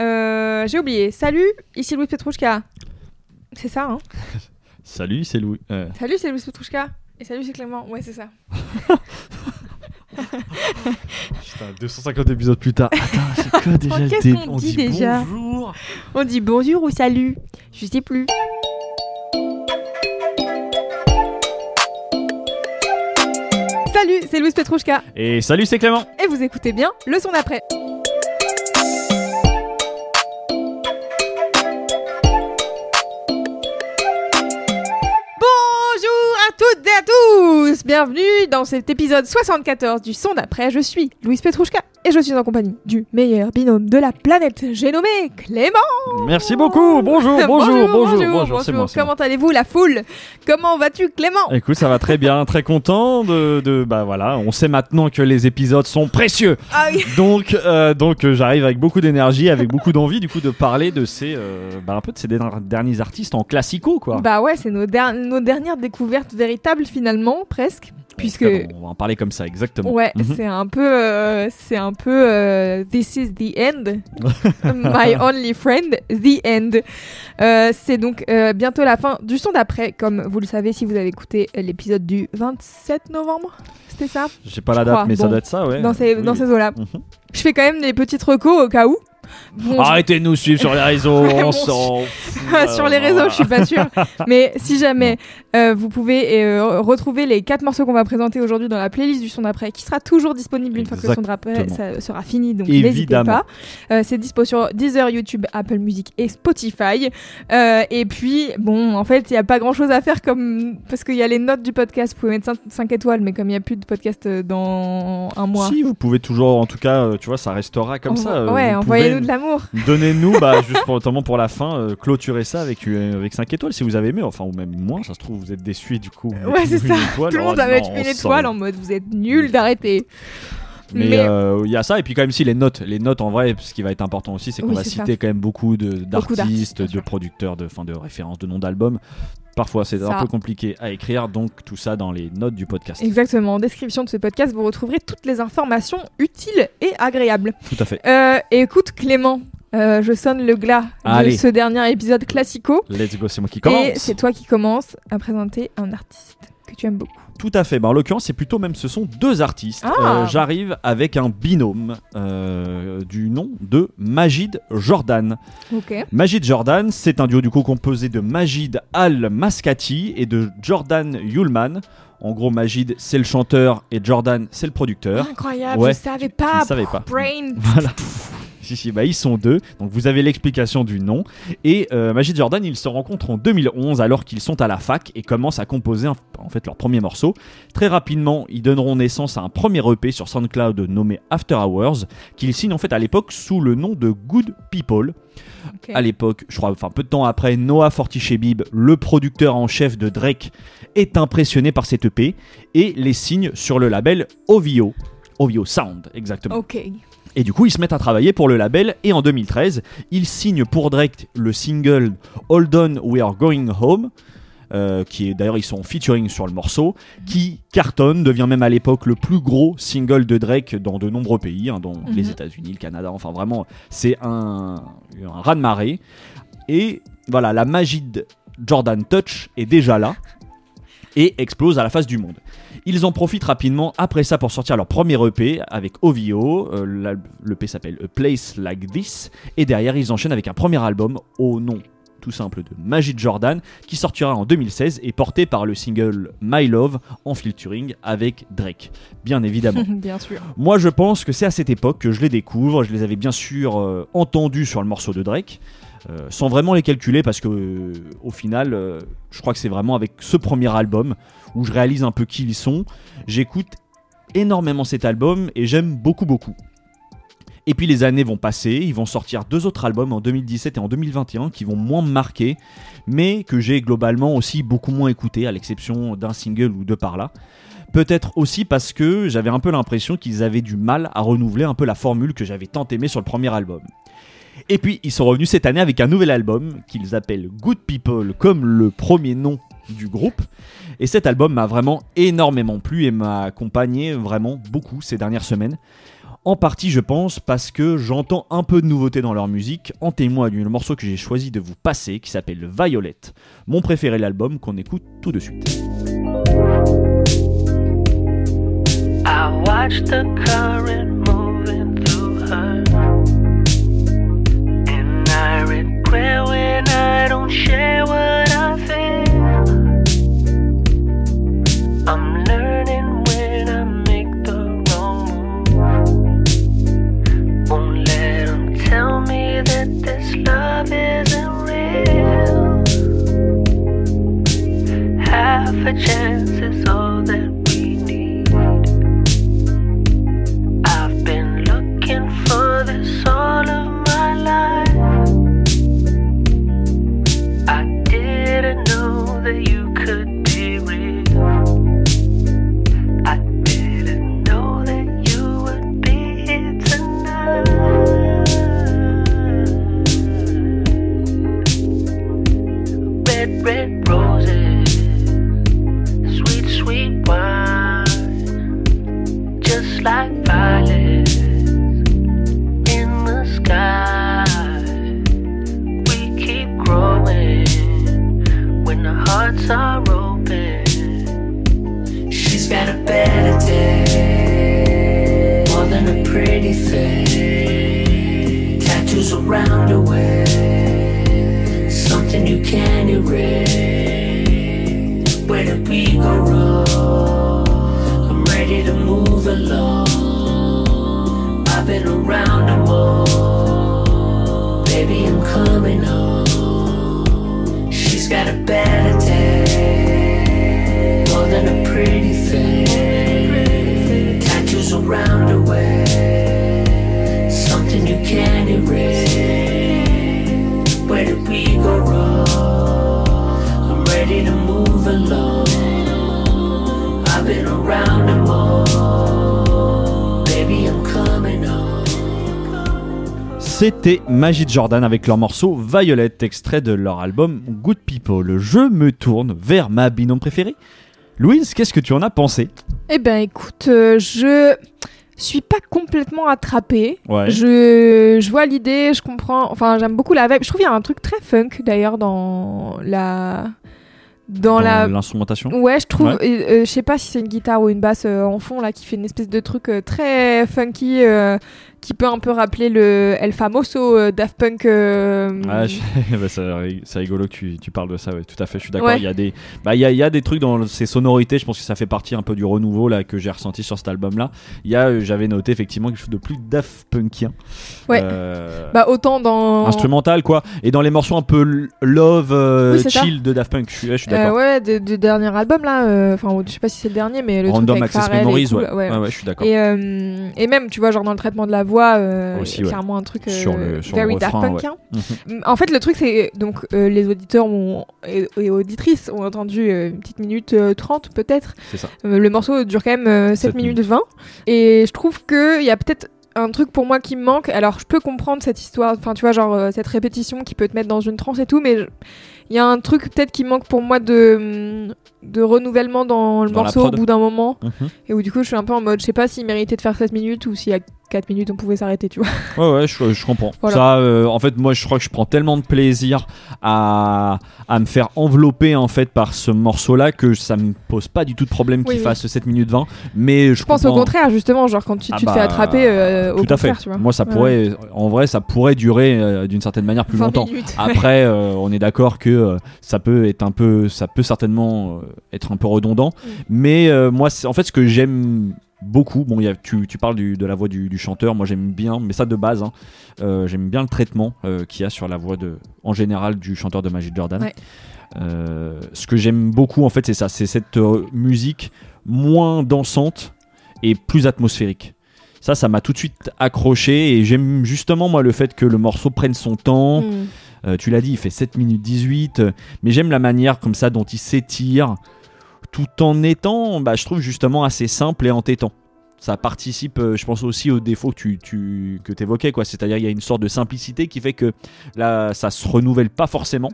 Euh, J'ai oublié. Salut, ici Louis Petrouchka. C'est ça, hein Salut, c'est Louis. euh, Salut, c'est Louis Petrouchka. Et salut, c'est Clément. Ouais, c'est ça. Putain, 250 épisodes plus tard. Attends, c'est quoi déjà le Qu'est-ce qu'on dit déjà bonjour. On dit bonjour ou salut? Je sais plus. Salut, c'est Louis Petrouchka. Et salut, c'est Clément. Et vous écoutez bien le son d'après. Toutes et à tous Bienvenue dans cet épisode 74 du son d'après. Je suis Louise Petrouchka et je suis en compagnie du meilleur binôme de la planète, j'ai nommé Clément Merci beaucoup. Bonjour, bonjour, bonjour, bonjour. bonjour. c'est moi, c'est Comment allez-vous la foule? Comment vas-tu Clément? Écoute, ça va très bien, très content de, de- bah voilà, on sait maintenant que les épisodes sont précieux. Ah Donc, euh, donc euh, j'arrive avec beaucoup d'énergie, avec beaucoup d'envie, du coup, de parler de ces, euh, bah, un peu de ces der- derniers artistes en classico, quoi. Bah ouais, c'est nos dernières découvertes véritables finalement, presque. Puisque On va en parler comme ça, exactement. Ouais, Mhm. c'est un peu, euh, c'est un peu euh, This is the end, my only friend, the end. Euh, c'est donc bientôt la fin du son d'après, comme vous le savez si vous avez écouté l'épisode du 27 novembre. C'était ça J'ai pas la date, crois. mais ça doit être ça, ouais. Dans ces, Oui, dans ces eaux-là. Mhm. Je fais quand même des petites recos au cas où. Bon, Arrêtez de nous suivre sur les réseaux, on s'en fout, sur les euh, réseaux, je suis pas sûre. Mais si jamais euh, vous pouvez euh, retrouver les quatre morceaux qu'on va présenter aujourd'hui dans la playlist du son d'après, qui sera toujours disponible une fois que le son d'après sera fini, donc n'hésitez pas. Euh, c'est dispo sur Deezer, YouTube, Apple Music et Spotify. Et puis, bon, en fait, il n'y a pas grand chose à faire comme parce qu'il y a les notes du podcast. Vous pouvez mettre 5, étoiles, mais comme il n'y a plus de podcast dans un mois. Si, vous pouvez toujours, en tout cas, tu vois, ça restera comme ça. ouais, vous pouvez de l'amour. Donnez-nous, bah, juste pour, notamment pour la fin, euh, clôturer ça avec, euh, avec 5 étoiles si vous avez aimé, enfin, ou même moins, ça se trouve, vous êtes déçus du coup. Ouais, c'est ça. étoile. Tout le Oh monde va mettre une étoile en mode vous êtes nuls d'arrêter. Mais euh, il y a ça, et puis quand même, si les notes, les notes en vrai, ce qui va être important aussi, c'est qu'on Oui, va citer quand même beaucoup de- d'artistes, de producteurs, de, fin, de références, de noms d'albums. Parfois, c'est un peu compliqué à écrire, donc tout ça dans les notes du podcast. Exactement. En description de ce podcast, vous retrouverez toutes les informations utiles et agréables. Tout à fait. Euh, et écoute, Clément, euh, je sonne le glas de Allez. ce dernier épisode classico. Let's go, c'est moi qui Et commence. c'est toi qui commences à présenter un artiste que tu aimes beaucoup. Tout à fait. Bah, en l'occurrence, c'est plutôt même ce sont deux artistes. Ah. Euh, J'arrive avec un binôme euh, du nom de Majid Jordan. Ok. Majid Jordan, c'est un duo du coup composé de Majid Al Maskati et de Jordan Yulman. En gros, Majid c'est le chanteur et Jordan c'est le producteur. Incroyable, Ouais, je savais Je pas. ne savais pas. Brain. Voilà. Si, si, bah, ils sont deux. Donc vous avez l'explication du nom. Et euh, Majid Jordan, ils se rencontrent en 2011 alors qu'ils sont à la fac et commencent à composer un- en fait leur premier morceau. Très rapidement, ils donneront naissance à un premier EP sur SoundCloud nommé After Hours qu'ils signent en fait à l'époque sous le nom de Good People. À l'époque, je crois, enfin peu de temps après, Noah Fortichebib, le producteur en chef de Drake, est impressionné par cette EP et les signe sur le label OVO. OVO Sound, exactement. Ok. Et du coup, ils se mettent à travailler pour le label et en 2013, ils signent pour Drake le single Hold On We Are Going Home. euh, qui est d'ailleurs ils sont featuring sur le morceau qui cartonne devient même à l'époque le plus gros single de Drake dans de nombreux pays hein, dont Mhm. les États-Unis le Canada enfin vraiment c'est un, un raz de marée et voilà la magie de Jordan Touch est déjà là et explose à la face du monde ils en profitent rapidement après ça pour sortir leur premier EP avec OVO. Euh, L'EP s'appelle A Place Like This. Et derrière, ils enchaînent avec un premier album au nom tout simple de Magic Jordan qui sortira en 2016 et porté par le single My Love en featuring avec Drake. Bien évidemment. Bien sûr. Moi, je pense que c'est à cette époque que je les découvre. Je les avais bien sûr euh, entendus sur le morceau de Drake, euh, sans vraiment les calculer, parce que au final, euh, je crois que c'est vraiment avec ce premier album où je réalise un peu qui ils sont. J'écoute énormément cet album et j'aime beaucoup, beaucoup. Et puis les années vont passer, ils vont sortir deux autres albums en 2017 et en 2021 qui vont moins me marquer, mais que j'ai globalement aussi beaucoup moins écouté, à l'exception d'un single ou deux par là. Peut-être aussi parce que j'avais un peu l'impression qu'ils avaient du mal à renouveler un peu la formule que j'avais tant aimée sur le premier album. Et puis ils sont revenus cette année avec un nouvel album qu'ils appellent Good People, comme le premier nom du groupe. Et cet album m'a vraiment énormément plu et m'a accompagné vraiment beaucoup ces dernières semaines. En partie, je pense, parce que j'entends un peu de nouveauté dans leur musique. En témoigne le morceau que j'ai choisi de vous passer, qui s'appelle Violette, mon préféré l'album qu'on écoute tout de suite. Regret when I don't share what I feel. I'm learning when I make the wrong move. Won't let 'em tell me that this love isn't real. Half a chance is all that we need. I've been looking for this all of that you could be real. I didn't know that you would be here tonight. Red, roses, Magic Jordan avec leur morceau Violet, extrait de leur album Good People. Je me tourne vers ma binôme préférée. Louise, qu'est-ce que tu en as pensé? Eh ben écoute, euh, je suis pas complètement attrapée. Ouais. Je, je vois l'idée, je comprends. Enfin, j'aime beaucoup la vibe. Je trouve qu'il y a un truc très funk d'ailleurs dans la. Dans, la. l'instrumentation Ouais, je trouve. Ouais. euh, je sais pas si c'est une guitare ou une basse euh, en fond là qui fait une espèce de truc euh, très funky euh, qui peut un peu rappeler le El Famoso Daft Punk. Ah, je- bah, c'est rigolo que tu, tu parles de ça, ouais, tout à fait, je suis d'accord. Ouais. Il y a des, bah, il y a, il y a des trucs dans ces sonorités, je pense que ça fait partie un peu du renouveau là que j'ai ressenti sur cet album-là. Il y a, j'avais noté effectivement quelque chose de plus Daft Punkien, Ouais. Bah autant dans. instrumental quoi, et dans les morceaux un peu love, Oui, c'est ça. chill de Daft Punk. Je suis, je suis Euh, ouais, de- du dernier album là. euh, Enfin, je sais pas si c'est le dernier, mais le Random truc avec Access Memories, cool, ouais. Ouais, ouais, je suis d'accord. Et, euh, et même, tu vois, genre dans le traitement de la voix, Aussi, clairement un truc Sur le- sur le very Daft refrain, Punkien. Mhm. En fait, le truc, c'est donc les auditeurs ont, et, et auditrices ont entendu une petite minute euh, 30 peut-être. C'est ça. Le morceau dure quand même euh, 7 Sept minutes 20. Et je trouve qu'il y a peut-être un truc pour moi qui me manque. Alors, je peux comprendre cette histoire, enfin, tu vois, genre euh, cette répétition qui peut te mettre dans une transe et tout, mais il y a un truc peut-être qui manque pour moi de, de renouvellement dans le Dans morceau au bout d'un moment. Mhm. Et où du coup, je suis un peu en mode, je sais pas s'il méritait de faire 7 minutes ou si à 4 minutes on pouvait s'arrêter, tu vois. Ouais, ouais, je, je comprends. Voilà. Ça, euh, en fait, moi, je crois que je prends tellement de plaisir à, à me faire envelopper en fait par ce morceau-là que ça me pose pas du tout de problème Oui, qu'il oui. fasse 7 minutes 20. Mais je, Je pense au contraire, justement, genre quand tu, Ah tu te bah, fais attraper, euh, au tout à fait. contraire, tu vois. Moi, ça Ouais. pourrait, en vrai, ça pourrait durer euh, d'une certaine manière plus 20 longtemps. minutes. Après, on est d'accord que euh, ça peut être un peu, ça peut certainement euh, être un peu redondant. Mm. Mais euh, moi, en fait, ce que j'aime beaucoup, bon, il y a, tu, tu parles du- de la voix du, du chanteur, moi j'aime bien, mais ça de base, hein, euh, j'aime bien le traitement euh, qu'il y a sur la voix de, en général, du chanteur de Magic Jordan. Ouais. Euh, ce que j'aime beaucoup, en fait, c'est ça, c'est cette musique moins dansante et plus atmosphérique. Ça, ça m'a tout de suite accroché et j'aime justement moi le fait que le morceau prenne son temps. Mm. Euh, tu l'as dit, il fait 7 minutes 18, euh, mais j'aime la manière comme ça dont il s'étire, tout en étant, bah, je trouve justement assez simple et entêtant. Ça participe, euh, je pense aussi au défaut que tu, évoquais, quoi. C'est-à-dire il y a une sorte de simplicité qui fait que là, ça se renouvelle pas forcément.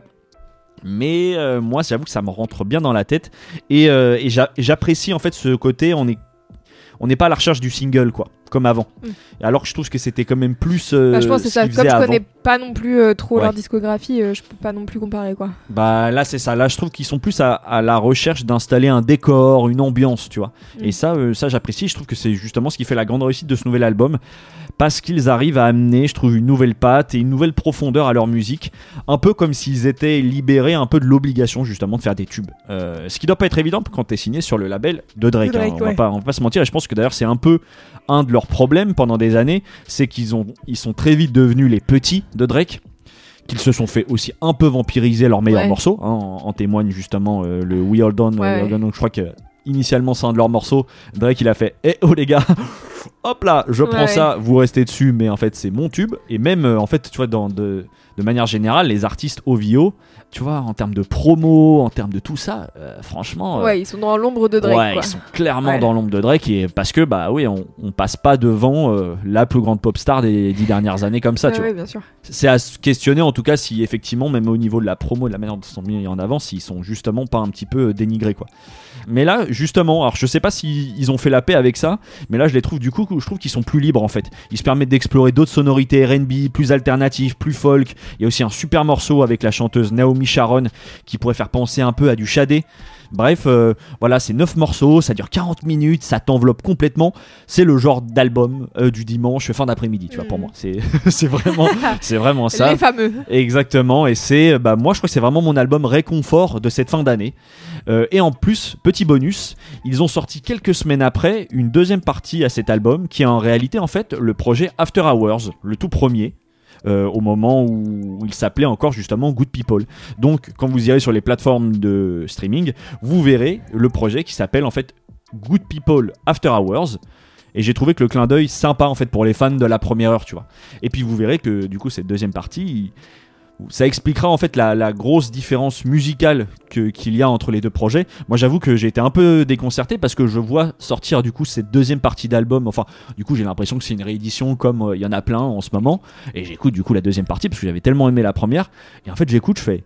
Mais moi, j'avoue que ça me rentre bien dans la tête et, et j'a- j'apprécie en fait ce côté. On est on n'est pas à la recherche du single, quoi, comme avant. Mm. Alors que je trouve que c'était quand même plus. euh, Bah, je pense que c'est ce ça. Comme je avant. connais pas non plus euh, trop Ouais. leur discographie, euh, je peux pas non plus comparer quoi. Bah là c'est ça, là je trouve qu'ils sont plus à, à la recherche d'installer un décor, une ambiance, tu vois. Mm. Et ça, euh, ça j'apprécie, je trouve que c'est justement ce qui fait la grande réussite de ce nouvel album, parce qu'ils arrivent à amener, je trouve, une nouvelle patte et une nouvelle profondeur à leur musique, un peu comme s'ils étaient libérés un peu de l'obligation justement de faire des tubes. Euh, ce qui doit pas être évident quand t'es signé sur le label de Drake, hein. on, va ouais. pas, on va pas se mentir, et je pense que d'ailleurs c'est un peu un de leurs problèmes pendant des années, c'est qu'ils ont, ils sont très vite devenus les petits de Drake qu'ils se sont fait aussi un peu vampiriser leurs meilleurs Ouais. morceaux. hein, en, en témoigne justement euh, le We All Done. Ouais, All. Done. Donc je crois que initialement c'est un de leurs morceaux. Drake il a fait Eh oh les gars, hop là, je prends Ouais, ça, vous restez dessus, mais en fait c'est mon tube. Et même euh, en fait, tu vois, dans, de, de manière générale, les artistes OVO, tu vois, en termes de promo, en termes de tout ça, euh, franchement. euh, Ouais, ils sont dans l'ombre de Drake ouais, quoi. ils sont clairement Ouais. dans l'ombre de Drake et parce que bah oui, on, on passe pas devant euh, la plus grande pop star des dix dernières années comme ça, Ouais, tu vois bien sûr. c'est à se questionner en tout cas si effectivement même au niveau de la promo de la manière dont ils sont mis en avant s'ils sont justement pas un petit peu dénigrés quoi mais là justement alors je sais pas si ils ont fait la paix avec ça mais là je les trouve du coup je trouve qu'ils sont plus libres en fait ils se permettent d'explorer d'autres sonorités R&B plus alternatives plus folk il y a aussi un super morceau avec la chanteuse Naomi Sharon qui pourrait faire penser un peu à du Shadé Bref, euh, voilà, c'est 9 morceaux, ça dure 40 minutes, ça t'enveloppe complètement. C'est le genre d'album euh, du dimanche fin d'après-midi, tu vois, pour Mm. moi. C'est c'est vraiment, c'est vraiment ça. Les fameux. Exactement, et c'est, bah, moi je crois que c'est vraiment mon album réconfort de cette fin d'année. Euh, et en plus, petit bonus, ils ont sorti quelques semaines après une deuxième partie à cet album qui est en réalité en fait le projet After Hours, le tout premier. Euh, au moment où il s'appelait encore justement Good People. Donc, quand vous irez sur les plateformes de streaming, vous verrez le projet qui s'appelle en fait Good People After Hours. Et j'ai trouvé que le clin d'œil sympa en fait pour les fans de la première heure, tu vois. Et puis vous verrez que du coup cette deuxième partie, ça expliquera en fait la, grosse différence musicale qu'il y a entre les deux projets. Moi j'avoue que j'ai été un peu déconcerté parce que je vois sortir du coup cette deuxième partie d'album. Enfin, du coup j'ai l'impression que c'est une réédition comme euh, il y en a plein en ce moment. Et j'écoute du coup la deuxième partie parce que j'avais tellement aimé la première. Et en fait j'écoute, je fais.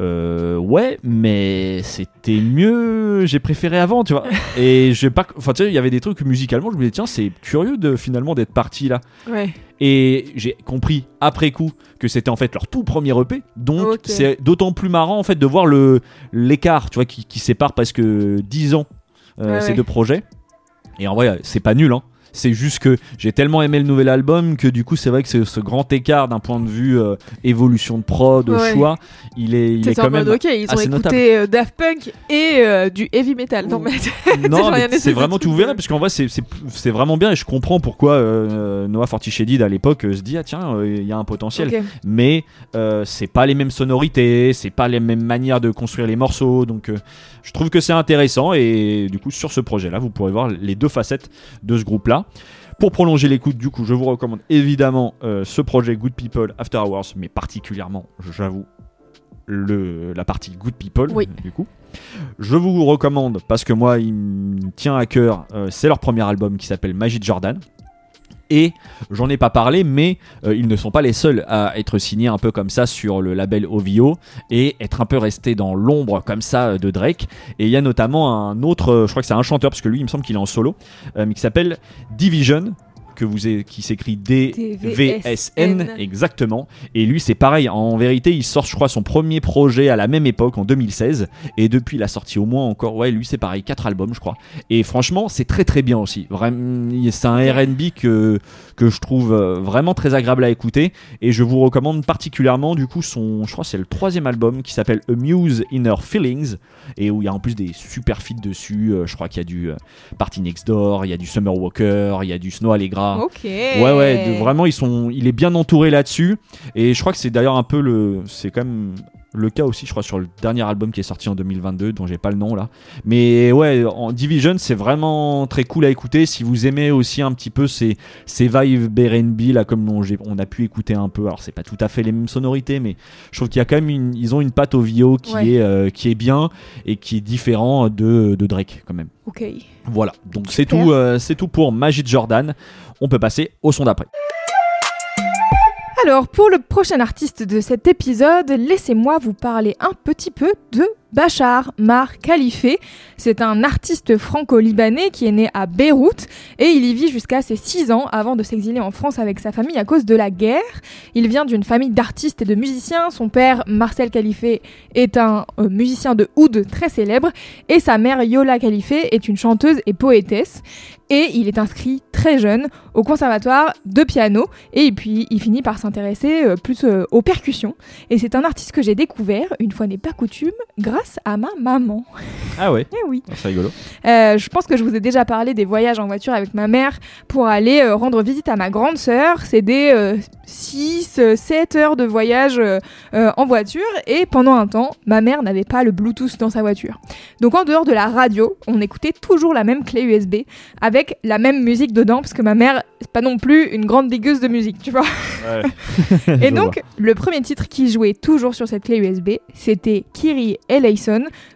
Euh, ouais, mais c'était mieux. J'ai préféré avant, tu vois. Et j'ai pas. Enfin, tu sais, il y avait des trucs musicalement. Je me disais, tiens, c'est curieux de finalement d'être parti là. Ouais. Et j'ai compris après coup que c'était en fait leur tout premier EP. Donc c'est d'autant plus marrant en fait de voir le l'écart, tu vois, qui, qui sépare presque 10 ans euh, Ouais, ces ouais. deux projets. Et en vrai, c'est pas nul, hein. C'est juste que j'ai tellement aimé le nouvel album que du coup c'est vrai que ce, ce grand écart d'un point de vue euh, évolution de prod, Ouais. choix, il est, il est quand même ok, ils ont écouté notable. euh, Daft Punk et euh, du heavy metal. Non, mais non, c'est vraiment tout verrais parce qu'en vrai c'est vraiment bien et je comprends pourquoi euh, Noah Fortichedid à l'époque se dit ah tiens il y a un potentiel mais c'est pas les mêmes sonorités, c'est pas les mêmes manières de construire les morceaux, donc je trouve que c'est intéressant et du coup sur ce projet-là, vous pourrez voir les deux facettes de ce groupe-là. Pour prolonger l'écoute, du coup, je vous recommande évidemment euh, ce projet Good People After Hours, mais particulièrement, j'avoue, le, la partie Good People, Oui. du coup. Je vous recommande, parce que moi, il me tient à cœur, euh, c'est leur premier album qui s'appelle Magie de Jordan. Et j'en ai pas parlé, mais euh, ils ne sont pas les seuls à être signés un peu comme ça sur le label OVO et être un peu restés dans l'ombre comme ça euh, de Drake. Et il y a notamment un autre, euh, je crois que c'est un chanteur, parce que lui il me semble qu'il est en solo, mais qui s'appelle Division, que vous avez- qui s'écrit D-V-S-N, exactement. Et lui c'est pareil, en vérité il sort je crois son premier projet à la même époque, en 2016, et depuis il a sorti au moins encore, ouais lui c'est pareil, quatre albums je crois. Et franchement c'est très très bien aussi. Vraiment, c'est un R&B que que je trouve euh, vraiment très agréable à écouter. Et je vous recommande particulièrement du coup son je crois c'est le troisième album qui s'appelle Amuse Inner Feelings. Et où il y a en plus des super feats dessus. Euh, je crois qu'il y a du euh, Party Next Door il y a du Summer Walker il y a du Snow Allegra Ok. Ouais ouais, de- vraiment ils sont, il est bien entouré là-dessus et je crois que c'est d'ailleurs un peu le, c'est quand même le cas aussi, je crois, sur le dernier album qui est sorti en 2022, dont j'ai pas le nom là. Mais ouais, en Division, c'est vraiment très cool à écouter. Si vous aimez aussi un petit peu ces, ces vibes R&B là, comme on, on a pu écouter un peu. Alors c'est pas tout à fait les mêmes sonorités, mais je trouve qu'il y a quand même une, ils ont une patte au VO qui Ouais. est euh, qui est bien et qui est différent de, de Drake quand même. Ok. Voilà. Donc c'est tout, euh, c'est tout pour Magic Jordan. On peut passer au son d'après. Alors, pour le prochain artiste de cet épisode, laissez-moi vous parler un petit peu de Bachar Mar Khalife. C'est un artiste franco-libanais qui est né à Beyrouth et il y vit jusqu'à ses 6 ans avant de s'exiler en France avec sa famille à cause de la guerre. Il vient d'une famille d'artistes et de musiciens. Son père, Marcel Khalife, est un euh, musicien de oud très célèbre et sa mère, Yola Khalife, est une chanteuse et poétesse. Et il est inscrit très jeune au conservatoire de piano et puis il finit par s'intéresser euh, plus euh, aux percussions. Et c'est un artiste que j'ai découvert, une fois n'est pas coutume, grâce à ma maman. Ah ouais, Eh oui. c'est rigolo. Euh, je pense que je vous ai déjà parlé des voyages en voiture avec ma mère pour aller euh, rendre visite à ma grande sœur. C'est des 6, 7 heures de voyage euh, euh, en voiture et pendant un temps, ma mère n'avait pas le Bluetooth dans sa voiture. Donc en dehors de la radio, on écoutait toujours la même clé USB avec la même musique dedans parce que ma mère, c'est pas non plus une grande digueuse de musique, tu vois. Et donc, le premier titre qui jouait toujours sur cette clé USB, c'était Kiri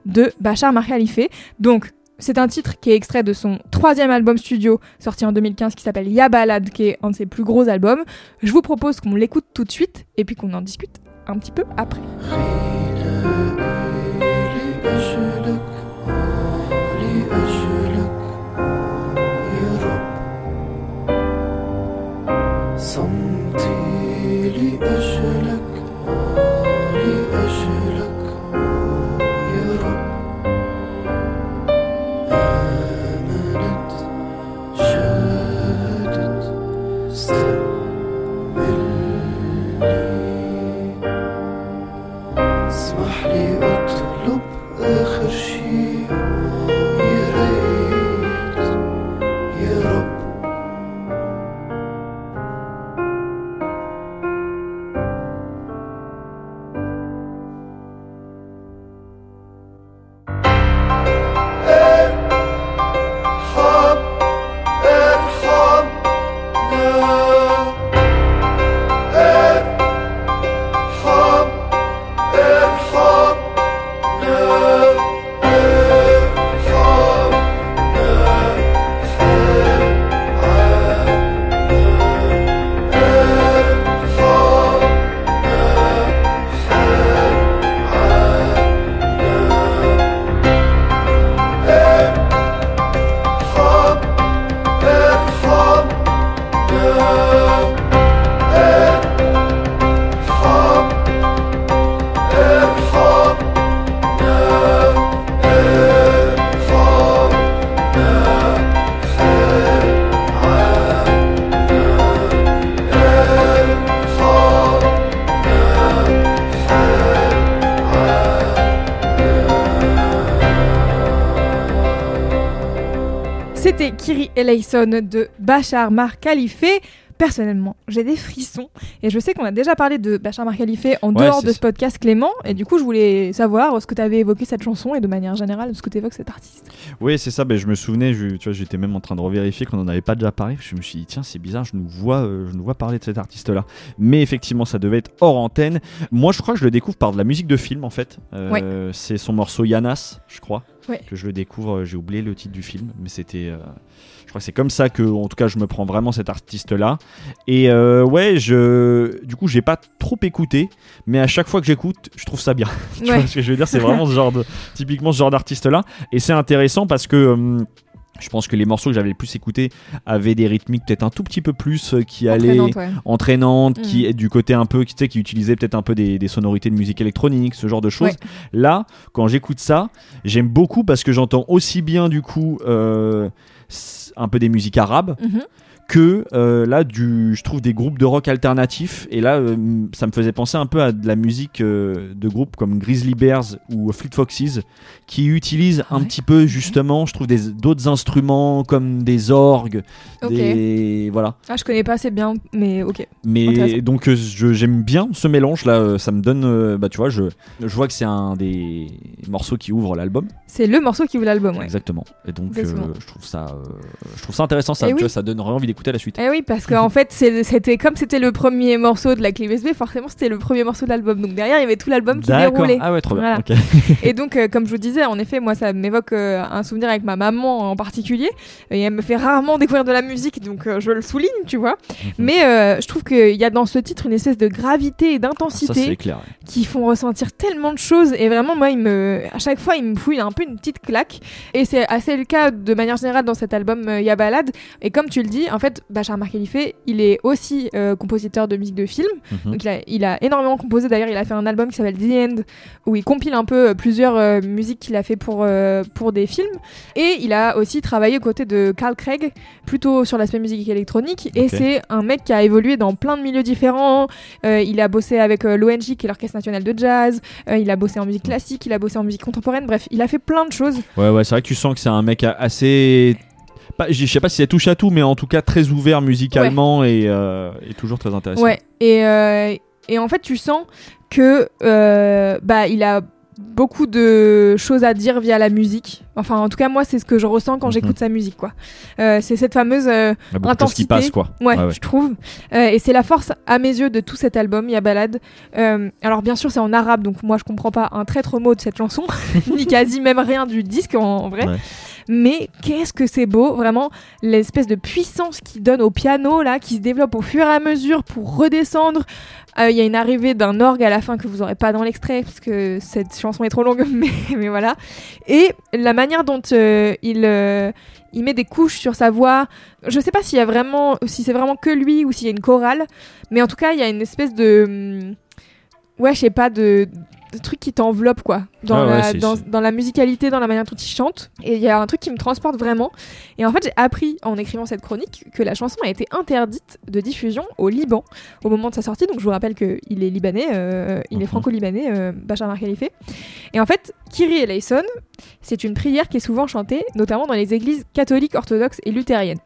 De Bachar Khalife. Donc, c'est un titre qui est extrait de son troisième album studio sorti en 2015 qui s'appelle Ya Balad, qui est un de ses plus gros albums. Je vous propose qu'on l'écoute tout de suite et puis qu'on en discute un petit peu après. Kiri Eleison de Bachar Mar Khalife. Personnellement, j'ai des frissons et je sais qu'on a déjà parlé de Bachar Mar Khalife en Ouais, dehors de ça. ce podcast Clément et du coup je voulais savoir ce que tu avais évoqué cette chanson et de manière générale ce que tu évoques cet artiste. Oui, c'est ça. Ben, je me souvenais, je- tu vois, j'étais même en train de revérifier qu'on n'en avait pas déjà parlé. Je me suis dit, tiens, c'est bizarre, je nous vois, euh, je nous vois parler de cet artiste-là. Mais effectivement, ça devait être hors antenne. Moi, je crois que je le découvre par de la musique de film, en fait. Euh, C'est son morceau Yanas, je crois, Ouais. que je le découvre. J'ai oublié le titre du film, mais c'était. euh, je crois que c'est comme ça que, en tout cas, je me prends vraiment cet artiste-là. Et euh, ouais, je, du coup, j'ai pas trop écouté, mais à chaque fois que j'écoute, je trouve ça bien. tu Ouais. vois ce que je veux dire? C'est vraiment ce genre de, typiquement ce genre d'artiste-là. Et c'est intéressant parce que hum, je pense que les morceaux que j'avais le plus écoutés avaient des rythmiques peut-être un tout petit peu plus euh, qui allaient ouais. entraînantes, qui Mhm. est du côté un peu, qui, tu sais, qui utilisait peut-être un peu des, des sonorités de musique électronique, ce genre de choses. Ouais. Là, quand j'écoute ça, j'aime beaucoup parce que j'entends aussi bien du coup euh, un peu des musiques arabes Mhm. Que euh, là du je trouve des groupes de rock alternatifs et là euh, ça me faisait penser un peu à de la musique euh, de groupes comme Grizzly Bears ou Fleet Foxes qui utilisent un Ouais. petit peu justement je trouve des d'autres instruments comme des orgues Ok. des voilà Ah, je connais pas assez bien, mais ok. mais donc j'aime bien ce mélange là ça me donne bah tu vois je je vois que c'est un des morceaux qui ouvre l'album C'est le morceau qui ouvre l'album, ouais. exactement et donc Exactement. je trouve ça je trouve ça intéressant ça tu oui. vois, ça donne vraiment envie d'écouter la suite Eh oui, parce qu'en fait, c'était comme c'était le premier morceau de la clé USB, forcément c'était le premier morceau de l'album. Donc derrière, il y avait tout l'album qui déroulait. Ah ouais, trop bien. Voilà. ok. Et donc, euh, comme je vous disais, en effet, moi, ça m'évoque euh, un souvenir avec ma maman en particulier. Et elle me fait rarement découvrir de la musique, donc euh, je le souligne, tu vois. Mhm. Mais je trouve qu'il y a dans ce titre une espèce de gravité et d'intensité ouais. qui font ressentir tellement de choses. Et vraiment, moi, il me, à chaque fois, il me fouille un peu une petite claque. Et c'est assez le cas de manière générale dans cet album euh, Ya Balade. Et comme tu le dis, en fait, Bachar Khalife, il est aussi euh, compositeur de musique de film. Mhm. Donc il a, il a énormément composé. D'ailleurs, il a fait un album qui s'appelle The End, où il compile un peu euh, plusieurs euh, musiques qu'il a fait pour, pour des films. Et il a aussi travaillé aux côtés de Carl Craig, plutôt sur l'aspect musique électronique. Et c'est un mec qui a évolué dans plein de milieux différents. Il a bossé avec l'ONG, qui est l'Orchestre National de Jazz. Il a bossé en musique classique, il a bossé en musique contemporaine. Bref, il a fait plein de choses. Ouais, ouais, c'est vrai que tu sens que c'est un mec assez. Pas, je sais pas si c'est touche à tout, mais en tout cas très ouvert musicalement et, euh, et toujours très intéressant. Ouais. Et, euh, et en fait, tu sens que euh, bah il a beaucoup de choses à dire via la musique. Enfin, en tout cas, moi, c'est ce que je ressens quand Mhm. j'écoute sa musique, quoi. Euh, c'est cette fameuse euh, Il y a choses qui Intensité. passent, quoi. Ouais, je trouve. Euh, et c'est la force, à mes yeux, de tout cet album, Ya Balade. Euh, alors, bien sûr, c'est en arabe, donc moi, je comprends pas un traître mot de cette chanson, ni quasi même rien du disque, en, en vrai. Ouais. Mais qu'est-ce que c'est beau, vraiment, l'espèce de puissance qu'il donne au piano, là, qui se développe au fur et à mesure pour redescendre. Euh, Il y a une arrivée d'un orgue à la fin que vous aurez pas dans l'extrait, parce que cette chanson est trop longue, mais, voilà. Et la manière dont euh, il, euh, il met des couches sur sa voix, je sais pas s'il y a vraiment, si c'est vraiment que lui ou s'il y a une chorale, mais en tout cas, il y a une espèce de. hum, Ouais, je sais pas, de truc qui t'enveloppe, quoi. Dans, Ah ouais, la, dans, la musicalité, dans la manière dont il chante. Et il y a un truc qui me transporte vraiment. Et en fait, j'ai appris en écrivant cette chronique que la chanson a été interdite de diffusion au Liban au moment de sa sortie. Donc je vous rappelle qu'il est libanais, euh, il est Mhm. franco-libanais, euh, Bachar Mar Khalife. Et en fait, Kyrie eleison, c'est une prière qui est souvent chantée, notamment dans les églises catholiques, orthodoxes et luthériennes.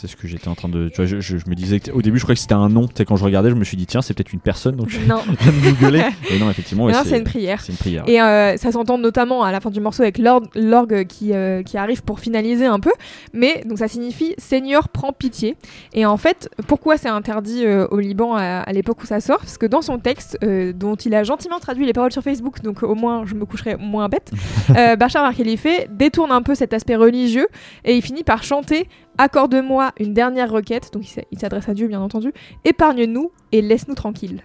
C'est ce que j'étais en train de. Tu vois, je, je- je me disais. que- Au début, je croyais que c'était un nom. Tu sais, quand je regardais, je me suis dit, tiens, c'est peut-être une personne. Donc je viens de googler. Et non, effectivement, ouais, c'est une prière. c'est une prière. Et euh, ça s'entend notamment à la fin du morceau avec l'orgue qui, euh, qui arrive pour finaliser un peu. Mais donc ça signifie Seigneur prends pitié. Et en fait, pourquoi c'est interdit euh, au Liban à, à l'époque où ça sort? Parce que dans son texte, dont il a gentiment traduit les paroles sur Facebook, donc au moins je me coucherai moins bête, Bachar Mar Khalife détourne un peu cet aspect religieux et il finit par chanter Accorde-moi une dernière requête. Donc il s'adresse à Dieu bien entendu. Épargne-nous et laisse-nous tranquilles.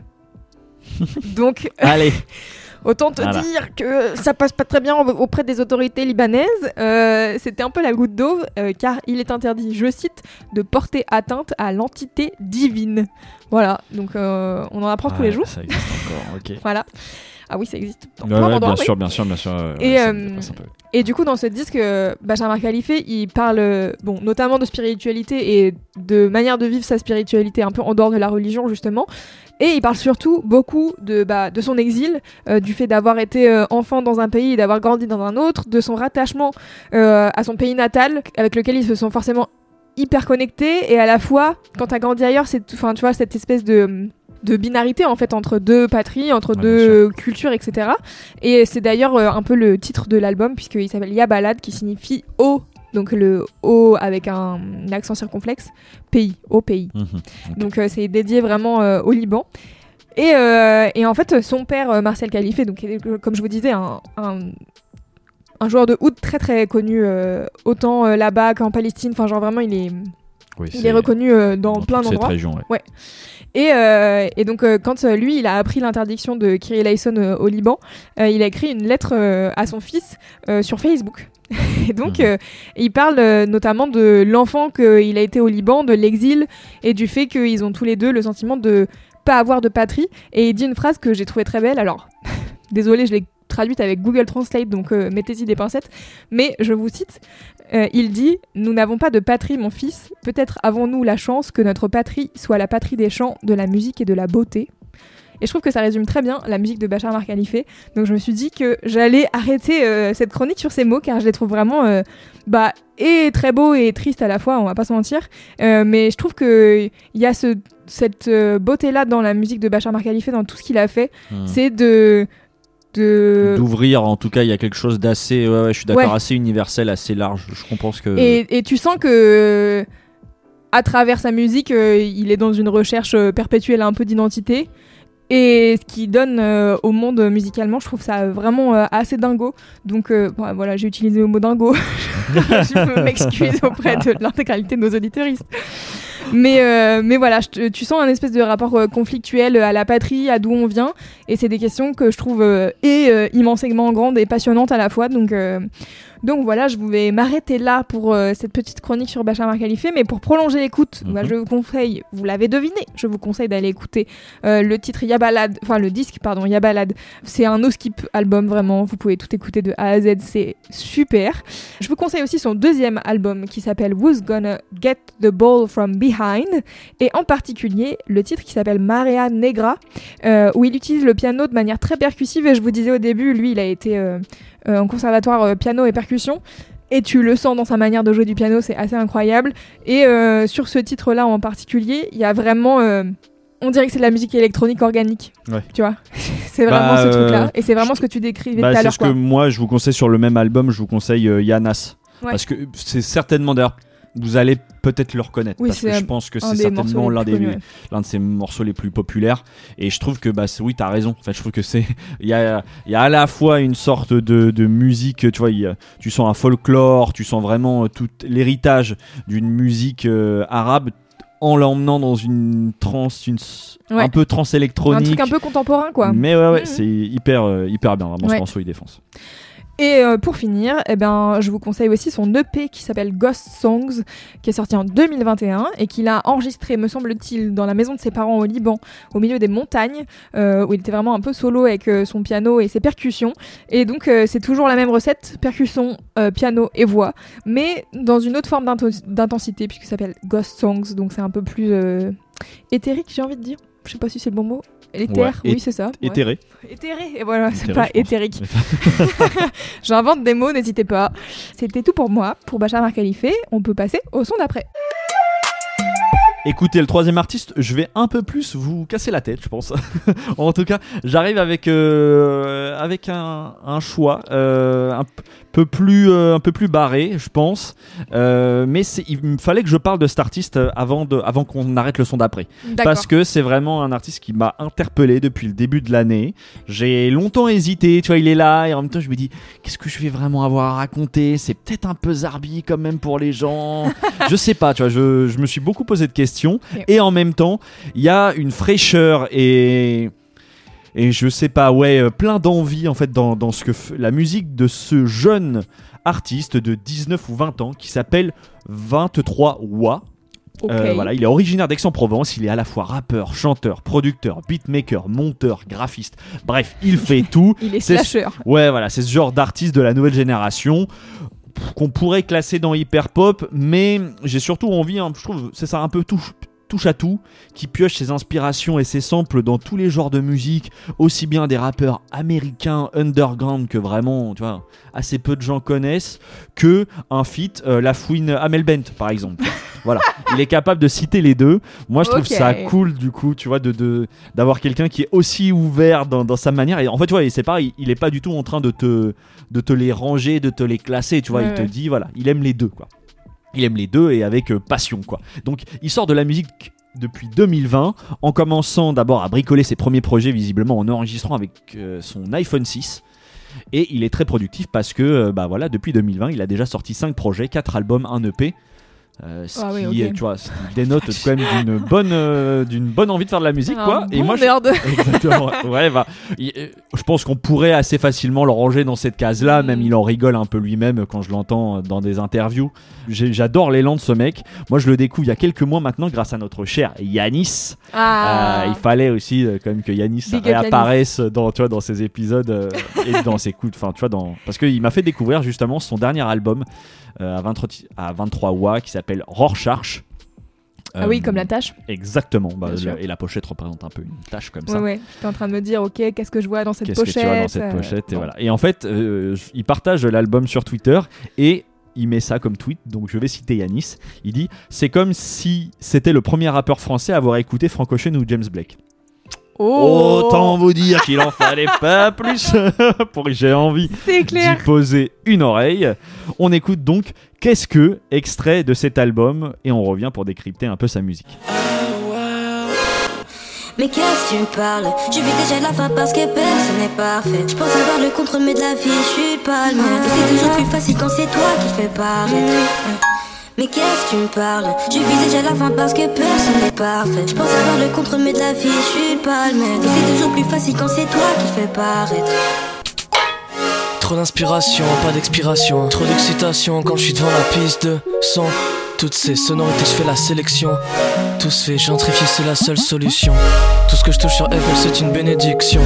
donc Allez, Autant te Voilà. dire que ça passe pas très bien au- auprès des autorités libanaises. Euh, C'était un peu la goutte d'eau, euh, car il est interdit, je cite, de porter atteinte à l'entité divine. Voilà, donc euh, on en apprend tous les jours. Ça existe encore, ok. Voilà. Ah oui, ça existe dans Ouais, plein ouais, d'endroits. bien oui. sûr, bien sûr, bien sûr. Et, euh, peu. Et du coup, dans ce disque, euh, Bachar Khalife, il parle euh, bon, notamment de spiritualité et de manière de vivre sa spiritualité un peu en dehors de la religion, justement. Et il parle surtout beaucoup de, bah, de son exil, euh, du fait d'avoir été euh, enfant dans un pays et d'avoir grandi dans un autre, de son rattachement euh, à son pays natal, avec lequel ils se sont forcément hyper connectés. Et à la fois, quand t'as grandi ailleurs, c'est, enfin, tu vois, cette espèce de de binarité en fait entre deux patries, entre Ouais, deux cultures, etc. Et c'est d'ailleurs euh, un peu le titre de l'album, puisqu'il s'appelle Ya Balade, qui signifie eau. Donc le O avec un accent circonflexe, pays, au pays. Donc euh, c'est dédié vraiment euh, au Liban. Et, euh, et en fait, son père, Marcel Khalife, donc, comme je vous disais, un, un, un joueur de oud très très connu, autant là-bas qu'en Palestine. Enfin, genre vraiment, il est, Oui, il est reconnu euh, dans, plein toute cette d'endroits. région, ouais. Et, euh, et donc, euh, quand euh, lui, il a appris l'interdiction de Kyrie euh, au Liban, il a écrit une lettre à son fils sur Facebook. et donc, Mhm. il parle notamment de l'enfant qu'il a été au Liban, de l'exil, et du fait qu'ils ont tous les deux le sentiment de pas avoir de patrie. Et il dit une phrase que j'ai trouvée très belle. Alors, désolé, je l'ai traduite avec Google Translate, donc euh, mettez-y des pincettes. Mais je vous cite, euh, il dit Nous n'avons pas de patrie, mon fils. Peut-être avons-nous la chance que notre patrie soit la patrie des chants, de la musique et de la beauté. Et je trouve que ça résume très bien la musique de Bachar Mar Khalife. Donc je me suis dit que j'allais arrêter euh, cette chronique sur ces mots car je les trouve vraiment bah, et très beaux et tristes à la fois, on va pas se mentir. Mais je trouve que il y a ce, cette beauté-là dans la musique de Bachar Mar Khalife, dans tout ce qu'il a fait. Hmm. C'est de. De... D'ouvrir, en tout cas, il y a quelque chose d'assez, ouais, ouais, je suis d'accord, Ouais. assez universel, assez large. Je pense que. Et, et tu sens que à travers sa musique, euh, il est dans une recherche euh, perpétuelle un peu d'identité. Et ce qui donne euh, au monde musicalement, je trouve ça vraiment euh, assez dingo. Donc euh, voilà, j'ai utilisé le mot dingo. je m'excuse auprès de l'intégralité de nos auditeuristes. Mais, euh, mais voilà, tu sens un espèce de rapport euh, conflictuel à la patrie, à d'où on vient. Et c'est des questions que je trouve euh, et euh, immensément grandes et passionnantes à la fois. Donc, euh, donc voilà, je vais m'arrêter là pour euh, cette petite chronique sur Bachar Khalife. Mais pour prolonger l'écoute, Mhm. bah, je vous conseille, vous l'avez deviné, je vous conseille d'aller écouter euh, le titre Yabalad, enfin le disque, pardon, Yabalad. C'est un no skip album vraiment, vous pouvez tout écouter de A à Z, c'est super. Je vous conseille aussi son deuxième album qui s'appelle Who's Gonna Get the Ball from Behind et en particulier le titre qui s'appelle Marea Negra euh, où il utilise le piano de manière très percussive et je vous disais au début, lui il a été en conservatoire euh, piano et percussion. Et tu le sens dans sa manière de jouer du piano, c'est assez incroyable. Et euh, sur ce titre-là en particulier, il y a vraiment. euh, on dirait que c'est de la musique électronique organique. Ouais. Tu vois? C'est vraiment Bah, ce truc-là. euh, Et c'est vraiment ce que tu décrivais Bah, tout à c'est ce que moi je vous conseille sur le même album, je vous conseille euh, Yanas. Ouais. Parce que c'est certainement d'ailleurs, vous allez peut-être le reconnaître. Oui, parce que je pense que Un c'est certainement l'un des, l'un de ses morceaux les plus populaires. Et je trouve que, bah, oui, t'as raison. Enfin, je trouve que c'est. Il y a, il y a à la fois une sorte de, de musique, tu vois, y tu sens un folklore, tu sens vraiment euh, tout l'héritage d'une musique euh, arabe en l'emmenant dans une trance, une, Ouais. un peu trance Un électronique. truc un peu contemporain, quoi. Mais ouais, ouais, Mhm. c'est hyper, euh, hyper bien. Vraiment, ce morceau, il défonce. Et euh, pour finir, eh ben, je vous conseille aussi son EP qui s'appelle Ghost Songs, qui est sorti en 2021 et qu'il a enregistré, me semble-t-il, dans la maison de ses parents au Liban, au milieu des montagnes, euh, où il était vraiment un peu solo avec euh, son piano et ses percussions. Et donc, c'est toujours la même recette, percussion, piano et voix, mais dans une autre forme d'intensité, puisque ça s'appelle Ghost Songs, donc c'est un peu plus éthérique, j'ai envie de dire. Je sais pas si c'est le bon mot. Éther, Ouais, oui, c'est ça. ouais. Éthéré. Éthéré, et voilà, c'est Éthéré, pas éthérique. J'invente des mots, n'hésitez pas. C'était tout pour moi, pour Bachar Mar Khalife. On peut passer au son d'après. Écoutez, le troisième artiste, je vais un peu plus vous casser la tête, je pense. en tout cas, j'arrive avec, euh, avec un, un choix euh, un peu plus, euh, un peu plus barré, je pense. Mais il me fallait que je parle de cet artiste avant, de, avant qu'on arrête le son d'après. Parce que c'est vraiment un artiste qui m'a interpellé depuis le début de l'année. J'ai longtemps hésité, tu vois, il est là, et en même temps, je me dis, qu'est-ce que je vais vraiment avoir à raconter? C'est peut-être un peu zarbi quand même pour les gens. je sais pas, tu vois, je, je me suis beaucoup posé de questions. Et en même temps, il y a une fraîcheur et. Et je sais pas, ouais, euh, plein d'envie en fait dans, dans ce que la musique de ce jeune artiste de 19 ou 20 ans qui s'appelle 23 Wa. Euh, voilà, il est originaire d'Aix-en-Provence, il est à la fois rappeur, chanteur, producteur, beatmaker, monteur, graphiste. Bref, il fait tout. Il est c'est- slasher. Ouais, voilà, c'est ce genre d'artiste de la nouvelle génération qu'on pourrait classer dans hyper pop, mais j'ai surtout envie, hein, je trouve, c'est ça un peu touche touche à tout, qui pioche ses inspirations et ses samples dans tous les genres de musique, aussi bien des rappeurs américains underground que vraiment, tu vois, assez peu de gens connaissent, que un feat euh, La Fouine Amel Bent par exemple. voilà, il est capable de citer les deux. Moi, je trouve ça cool du coup, tu vois, de d'avoir quelqu'un qui est aussi ouvert dans, dans sa manière. Et en fait, tu vois, c'est pareil, il est pas du tout en train de te de te les ranger, de te les classer, tu vois. Ouais, il te dit, voilà, il aime les deux, quoi. Il aime les deux et avec euh, passion, quoi. Donc, il sort de la musique depuis 2020, en commençant d'abord à bricoler ses premiers projets, visiblement en enregistrant avec euh, son iPhone 6. Et il est très productif parce que, euh, bah voilà, depuis 2020, il a déjà sorti 5 projets, 4 albums, 1 EP. Euh, ce Ah oui, qui tu vois ce qui dénote quand même d'une bonne euh, d'une bonne envie de faire de la musique quoi Un et bon moi je... nerd. Exactement. Ouais, bah, euh, je pense qu'on pourrait assez facilement le ranger dans cette case-là. Mm. Même il en rigole un peu lui-même quand je l'entends dans des interviews. J'adore l'élan de ce mec. Moi, je le découvre il y a quelques mois maintenant grâce à notre cher Yanis. Ah. Il fallait aussi quand même que Yanis Big Yanis. réapparaisse dans, tu vois, dans ses épisodes et dans ses coups. Enfin, tu vois, dans... parce qu'il m'a fait découvrir justement son dernier album à, 23, à 23 watts qui s'appelle Rorschach. Ah oui, Euh, comme la tâche. Exactement. Bah, le- et la pochette représente un peu une tâche comme Ouais, ça. ouais. J'étais en train de me dire, ok, qu'est-ce que je vois dans cette Qu'est-ce pochette que tu vois dans cette euh, pochette et bon. voilà. Et en fait, euh, il partage l'album sur Twitter et il met ça comme tweet. Donc je vais citer Yanis. Il dit c'est comme si c'était le premier rappeur français à avoir écouté Frank Ocean ou James Blake. Oh, Autant vous dire qu'il en fallait pas plus pour que j'ai envie d'y poser une oreille. On écoute donc Qu'est-ce que extrait de cet album et on revient pour décrypter un peu sa musique. Mais qu'est-ce que tu me parles? Je vis déjà la fin parce que personne n'est parfait. Je pense avoir le contre-mais de la vie, je suis pas le c'est toujours plus facile quand c'est toi qui fais paraître. Mais qu'est-ce que tu me parles? Je vis déjà la fin parce que personne n'est parfait. Je pense avoir le contre-mais de la vie, je suis pas le maître. C'est toujours plus facile quand c'est toi qui fais paraître. Trop d'inspiration, pas d'expiration. Trop d'excitation quand je suis devant la piste de son. Toutes ces sonorités, je fais la sélection. Tout se fait gentrifier, c'est la seule solution. Tout ce que je touche sur FL, c'est une bénédiction.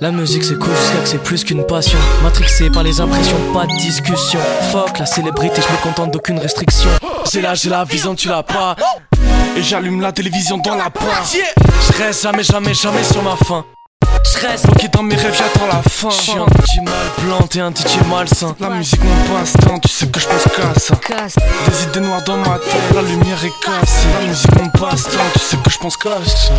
La musique, c'est cool jusqu'à que c'est plus qu'une passion. Matrixé par les impressions, pas de discussion. Fuck la célébrité, je me contente d'aucune restriction. J'ai là, j'ai la vision, tu l'as pas. Et j'allume la télévision dans la part. Je reste jamais, jamais, jamais sur ma faim. Je reste bloqué dans mes rêves, j'attends la fin. Je suis un DJ mal planté, un DJ malsain. La musique, mon passe-temps, tu sais que je pense qu'à ça. Des idées noires dans ma tête, la lumière est cassée. La musique, mon passe-temps, tu sais que je pense qu'à ça.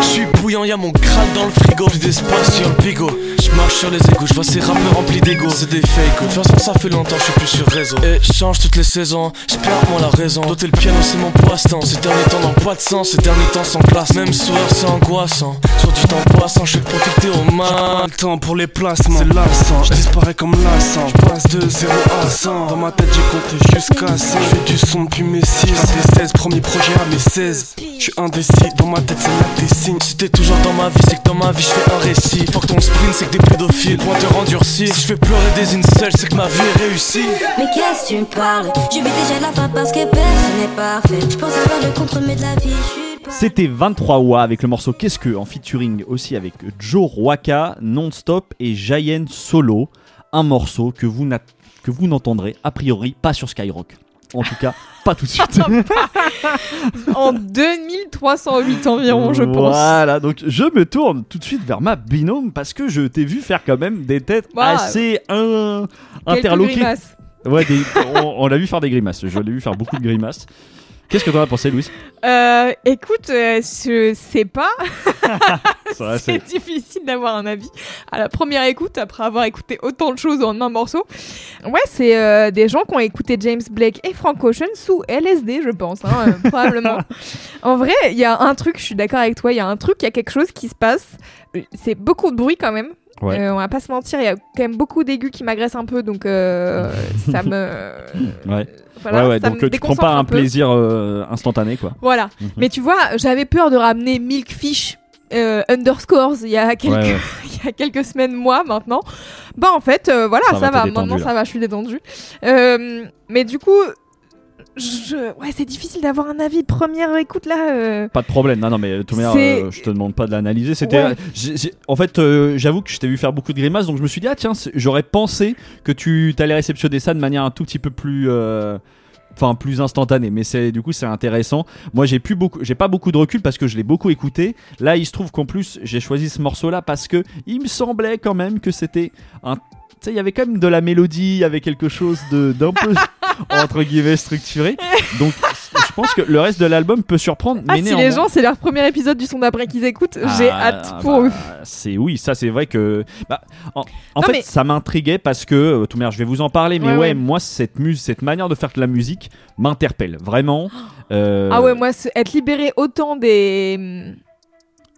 Je suis bouillant, y'a mon crâne dans le frigo. Plus d'espace sur le bigot. Je marche sur les égouts, je vois ces rappeurs remplis d'ego. C'est des fake. De toute façon, ça fait longtemps, je suis plus sur réseau. Et change toutes les saisons, je perds moi la raison. Doter le piano, c'est mon passe-temps. Ces derniers temps n'ont pas de sens, ces derniers temps sans classe. Même sourire, c'est angoissant. Sur du temps passant, je vais profiter au mal. Le temps pour les placements, c'est lassant. Je disparais comme lassant. Je passe de 0 à 100. Dans ma tête, j'ai compté jusqu'à 100. Je fais du son depuis mes 6. Des 16, premier projet à mes 16. Je suis indécis. Dans ma tête, c'est là que t'es signes. Si t'es toujours dans ma vie, c'est que dans ma vie je fais un récit. Faut que ton sprint, c'est que des pédophiles. Pointeur endurci. Si je fais pleurer des incels, c'est que ma vie est réussie. Mais qu'est-ce que tu me parles? Je vis déjà la fin parce que personne n'est parfait. Je pense avoir le contre-mais de la vie, je suis pas. C'était 23 Wa avec le morceau Qu'est-ce que en featuring aussi avec Joe Waka, Non-Stop et Jayen Solo. Un morceau que vous n'a- que vous n'entendrez a priori pas sur Skyrock. En tout cas, pas tout de suite. En 2308 environ, je pense. Voilà, donc je me tourne tout de suite vers ma binôme parce que je t'ai vu faire quand même des têtes assez Quelques interloquées. grimaces. Ouais, des- on, on l'a vu faire des grimaces. Je l'ai vu faire beaucoup de grimaces. Qu'est-ce que t'en as pensé, Louis Euh, écoute, euh, je sais pas. C'est difficile d'avoir un avis à la première écoute après avoir écouté autant de choses en un morceau. Ouais, c'est euh, des gens qui ont écouté James Blake et Frank Ocean sous LSD, je pense, hein, euh, probablement. En vrai, il y a un truc, je suis d'accord avec toi, il y a un truc, il y a quelque chose qui se passe. C'est beaucoup de bruit quand même. Ouais. Euh, on va pas se mentir, il y a quand même beaucoup d'aigus qui m'agressent un peu, donc euh, ça me. Ouais. Voilà, ouais, ouais, ça donc me euh, tu prends pas un peu. plaisir euh, instantané, quoi. Voilà. Mhm. Mais tu vois, j'avais peur de ramener Milkfish euh, underscores il y a quelques, Ouais, il y a quelques semaines, mois maintenant. Bah en fait, euh, voilà, Ça ça, va, Maintenant, ça va, je suis détendue. Euh, mais du coup, je... ouais, c'est difficile d'avoir un avis première écoute là. euh. Pas de problème. Non, non, mais de toute manière, C'est- euh, je te demande pas de l'analyser. C'était, Ouais. j'ai- en fait, euh, j'avoue que je t'ai vu faire beaucoup de grimaces, donc je me suis dit ah tiens, j'aurais pensé que tu t'allais réceptionner ça de manière un tout petit peu plus. euh, Enfin, plus instantanée, mais c'est du coup c'est intéressant. Moi, j'ai plus beaucoup, j'ai pas beaucoup de recul parce que je l'ai beaucoup écouté. Là, il se trouve qu'en plus, j'ai choisi ce morceau-là parce que il me semblait quand même que c'était un, tu sais, il y avait quand même de la mélodie, il y avait quelque chose de d'un peu entre guillemets structuré. Donc, je pense que le reste de l'album peut surprendre. Ah, mais si néanmoins- les gens, c'est leur premier épisode du son d'après qu'ils écoutent, j'ai ah, hâte pour bah, eux. C'est oui, ça c'est vrai que bah, en, en Non, fait mais- ça m'intriguait parce que euh, tout je vais vous en parler mais Ouais, ouais, ouais. moi cette mus cette manière de faire de la musique m'interpelle vraiment. Euh, Ah ouais, moi, être libéré autant des.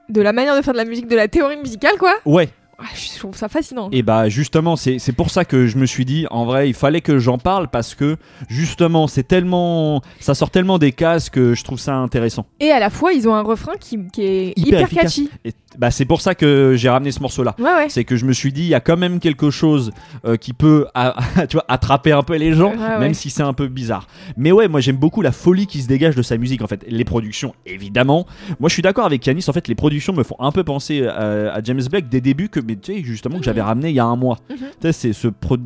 de la manière de faire de la musique, de la théorie musicale, quoi. Ouais. Ah, je trouve ça fascinant. Et bah justement, c'est pour ça que je me suis dit, en vrai, il fallait que j'en parle parce que justement, c'est tellement, ça sort tellement des cases que je trouve ça intéressant. Et à la fois, ils ont un refrain qui, qui est Hyper catchy. Et bah c'est pour ça que j'ai ramené ce morceau-là. Ouais, ouais. C'est que je me suis dit, il y a quand même quelque chose euh, qui peut, tu vois, attraper un peu les gens, Ouais, même si c'est un peu bizarre. Mais ouais, moi j'aime beaucoup la folie qui se dégage de sa musique. En fait, les productions, évidemment. Moi, je suis d'accord avec Yanis. En fait, les productions me font un peu penser euh, à James Blake des débuts que, mais tu sais, justement, que j'avais ramené il y a un mois. Mhm. Tu sais, c'est ce pro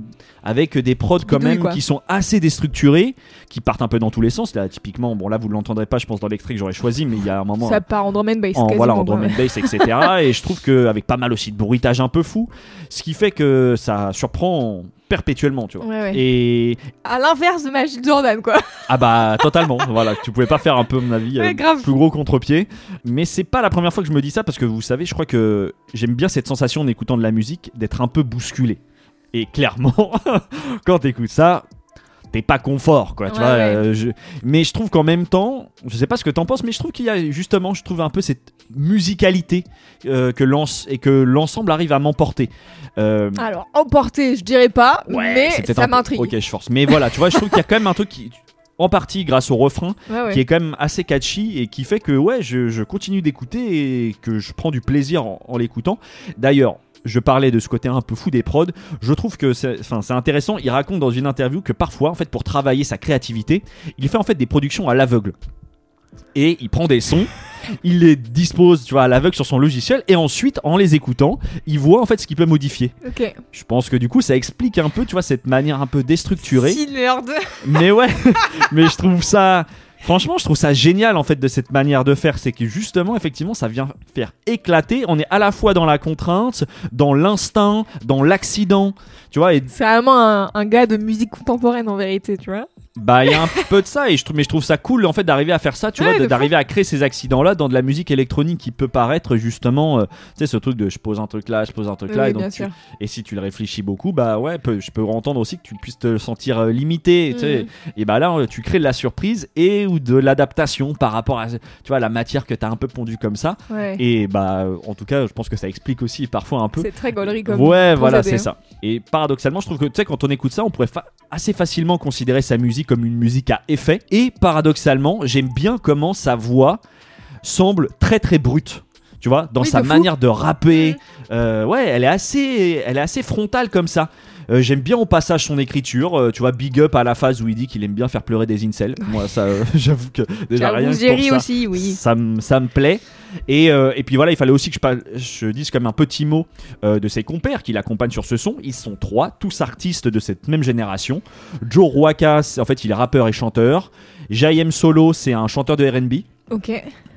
avec des prods quand Bidouille, même quoi. qui sont assez déstructurés, qui partent un peu dans tous les sens. Là, typiquement, bon là, vous l'entendrez pas, je pense dans l'extrait que j'aurais choisi, mais il y a un moment Ça part en drum and bass. en, voilà, en drum and bass, etc. et je trouve qu'avec pas mal aussi de bruitage un peu fou, ce qui fait que ça surprend perpétuellement, tu vois. Ouais, ouais. Et À l'inverse de Magic Jordan, quoi. ah bah totalement, voilà, tu pouvais pas faire un peu à mon avis Ouais, euh, grave. plus gros contre-pied, mais c'est pas la première fois que je me dis ça parce que vous savez, je crois que j'aime bien cette sensation en écoutant de la musique d'être un peu bousculé. Et clairement, quand t'écoutes ça, t'es pas confort, quoi. Tu Ouais, vois, ouais. euh, je- Mais je trouve qu'en même temps, je sais pas ce que t'en penses, mais je trouve qu'il y a justement, je trouve un peu cette musicalité euh, que l'ense- et que l'ensemble arrive à m'emporter. Euh, Alors, emporté, je dirais pas, mais ça m'intrigue. Ok, je force. Mais voilà, tu vois, je trouve qu'il y a quand même un truc qui, en partie grâce au refrain, qui est quand même assez catchy et qui fait que ouais, je, je continue d'écouter et que je prends du plaisir en, en l'écoutant. D'ailleurs, je parlais de ce côté un peu fou des prods. Je trouve que c'est, enfin, c'est intéressant. Il raconte dans une interview que parfois, en fait, pour travailler sa créativité, il fait en fait des productions à l'aveugle. Et il prend des sons, il les dispose, tu vois, à l'aveugle sur son logiciel, et ensuite, en les écoutant, il voit en fait ce qu'il peut modifier. Ok. Je pense que du coup, ça explique un peu, tu vois, cette manière un peu déstructurée. Si nerd. Mais ouais, mais je trouve ça. Franchement, je trouve ça génial en fait de cette manière de faire. C'est que justement, effectivement, ça vient faire éclater. On est à la fois dans la contrainte, dans l'instinct, dans l'accident. Tu vois, C'est vraiment un, un gars de musique contemporaine en vérité, tu vois. Bah, il y a un peu de ça. Et je trouve, mais je trouve ça cool en fait d'arriver à faire ça, tu Ouais, vois, d'arriver à créer ces accidents-là dans de la musique électronique qui peut paraître justement, euh, tu sais, ce truc de je pose un truc là, je pose un truc là. Et donc tu- et si tu le réfléchis beaucoup, bah ouais, peu- je peux entendre aussi que tu puisses te sentir euh, limité. tu sais. Mhm. Et bah là, euh, tu crées de la surprise et ou de l'adaptation par rapport à tu vois, la matière que tu as un peu pondue comme ça. Ouais. Et bah, en tout cas, je pense que ça explique aussi parfois un peu. C'est très gaulerie comme. Ouais, voilà, c'est hein. ça. Et paradoxalement, je trouve que tu sais, quand on écoute ça, on pourrait fa- assez facilement considérer sa musique comme une musique à effet. Et paradoxalement, j'aime bien comment sa voix semble très très brute. Tu vois, dans Oui, sa de manière de rapper, Mhm. euh, ouais, elle est assez, elle est assez frontale comme ça. Euh, J'aime bien au passage son écriture. euh, tu vois, big up à la phase où il dit qu'il aime bien faire pleurer des incels. Moi, ça, euh, j'avoue que déjà rien que pour ça, aussi, oui. ça, me- ça me plaît. Et, et puis voilà, il fallait aussi que je, parle- je dise comme un petit mot de ses compères qui l'accompagnent sur ce son. Ils sont trois, tous artistes de cette même génération. Joe Ruaka, c'est- en fait, il est rappeur et chanteur. J.M. Solo, c'est un chanteur de RB. Ok.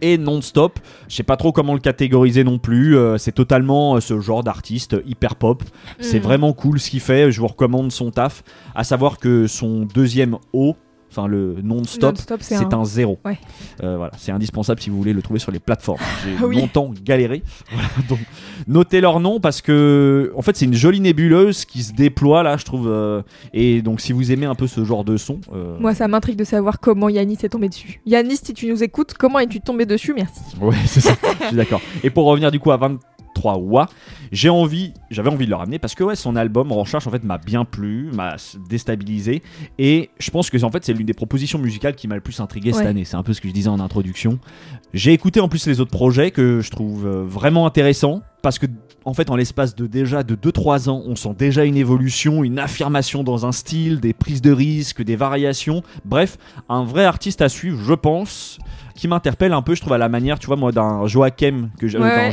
Et non-stop, je sais pas trop comment le catégoriser non plus. euh, c'est totalement euh, ce genre d'artiste hyper pop. C'est Mm. vraiment cool ce qu'il fait. Je vous recommande son taf. À savoir que son deuxième O, enfin le non-stop, c'est c'est un- un... zéro. Ouais. Euh, voilà, c'est indispensable si vous voulez le trouver sur les plateformes. J'ai Ah oui. longtemps galéré. Voilà, donc notez leur nom parce que en fait c'est une jolie nébuleuse qui se déploie là, je trouve. euh, et donc si vous aimez un peu ce genre de son, euh, Moi, ça m'intrigue de savoir comment Yanis est tombé dessus. Yanis, si tu nous écoutes, comment es-tu tombé dessus? Merci. Ouais, c'est ça. je suis d'accord. Et pour revenir du coup à 23 Wa, j'ai envie, j'avais envie de le ramener parce que ouais, son album Recharge en fait m'a bien plu, m'a déstabilisé et je pense que en fait c'est l'une des propositions musicales qui m'a le plus intrigué cette année. C'est un peu ce que je disais en introduction. J'ai écouté en plus les autres projets que je trouve euh, vraiment intéressants parce que en fait en l'espace de déjà de 2-3 ans, on sent déjà une évolution, une affirmation dans un style, des prises de risques, des variations. Bref, un vrai artiste à suivre, je pense qui m'interpelle un peu, je trouve, à la manière, tu vois, moi, d'un Joachim que Ouais, ouais.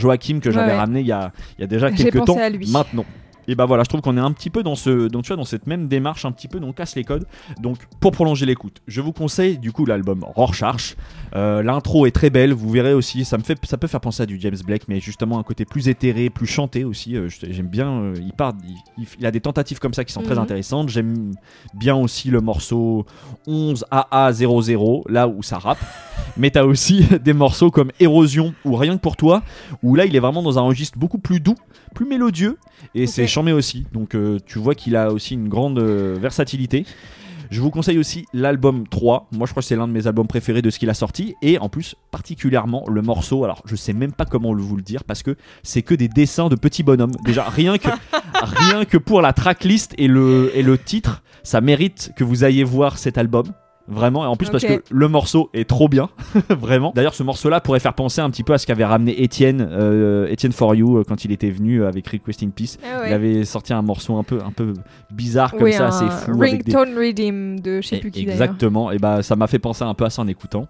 Ouais, j'avais ramené il y a, il y a déjà quelques temps. à lui. Maintenant. Et bah voilà, je trouve qu'on est un petit peu dans ce, donc tu vois, dans cette même démarche, un petit peu, donc on casse les codes. Donc pour prolonger l'écoute, je vous conseille du coup l'album Rorschach. Euh, L'intro est très belle, vous verrez aussi, ça me fait, ça peut faire penser à du James Blake, mais justement un côté plus éthéré, plus chanté aussi. euh, J'aime bien, euh, il part, il, il- il a des tentatives comme ça qui sont très Mhm. intéressantes. J'aime bien aussi le morceau 11 AA00, là où ça rappe. mais t'as aussi des morceaux comme Érosion ou Rien que pour toi, où là il est vraiment dans un registre beaucoup plus doux, plus mélodieux, et c'est Ok. charmé aussi. Donc euh, tu vois qu'il a aussi une grande euh, versatilité. Je vous conseille aussi l'album 3. Moi, je crois que c'est l'un de mes albums préférés de ce qu'il a sorti. Et en plus, particulièrement le morceau. Alors, je sais même pas comment vous le dire parce que c'est que des dessins de petits bonhommes. Déjà, rien que, rien que pour la tracklist et le, et le titre, ça mérite que vous ayez voir cet album. Vraiment, et en plus parce que le morceau est trop bien, vraiment. D'ailleurs, ce morceau-là pourrait faire penser un petit peu à ce qu'avait ramené Étienne, euh, Étienne For You, euh, quand il était venu avec Request in Peace. Ah ouais. Il avait sorti un morceau un peu, un peu bizarre comme Oui, ça, assez fou. avec des- Ringtone Redeem de je sais plus qui. Exactement, et bah ça m'a fait penser un peu à ça en écoutant,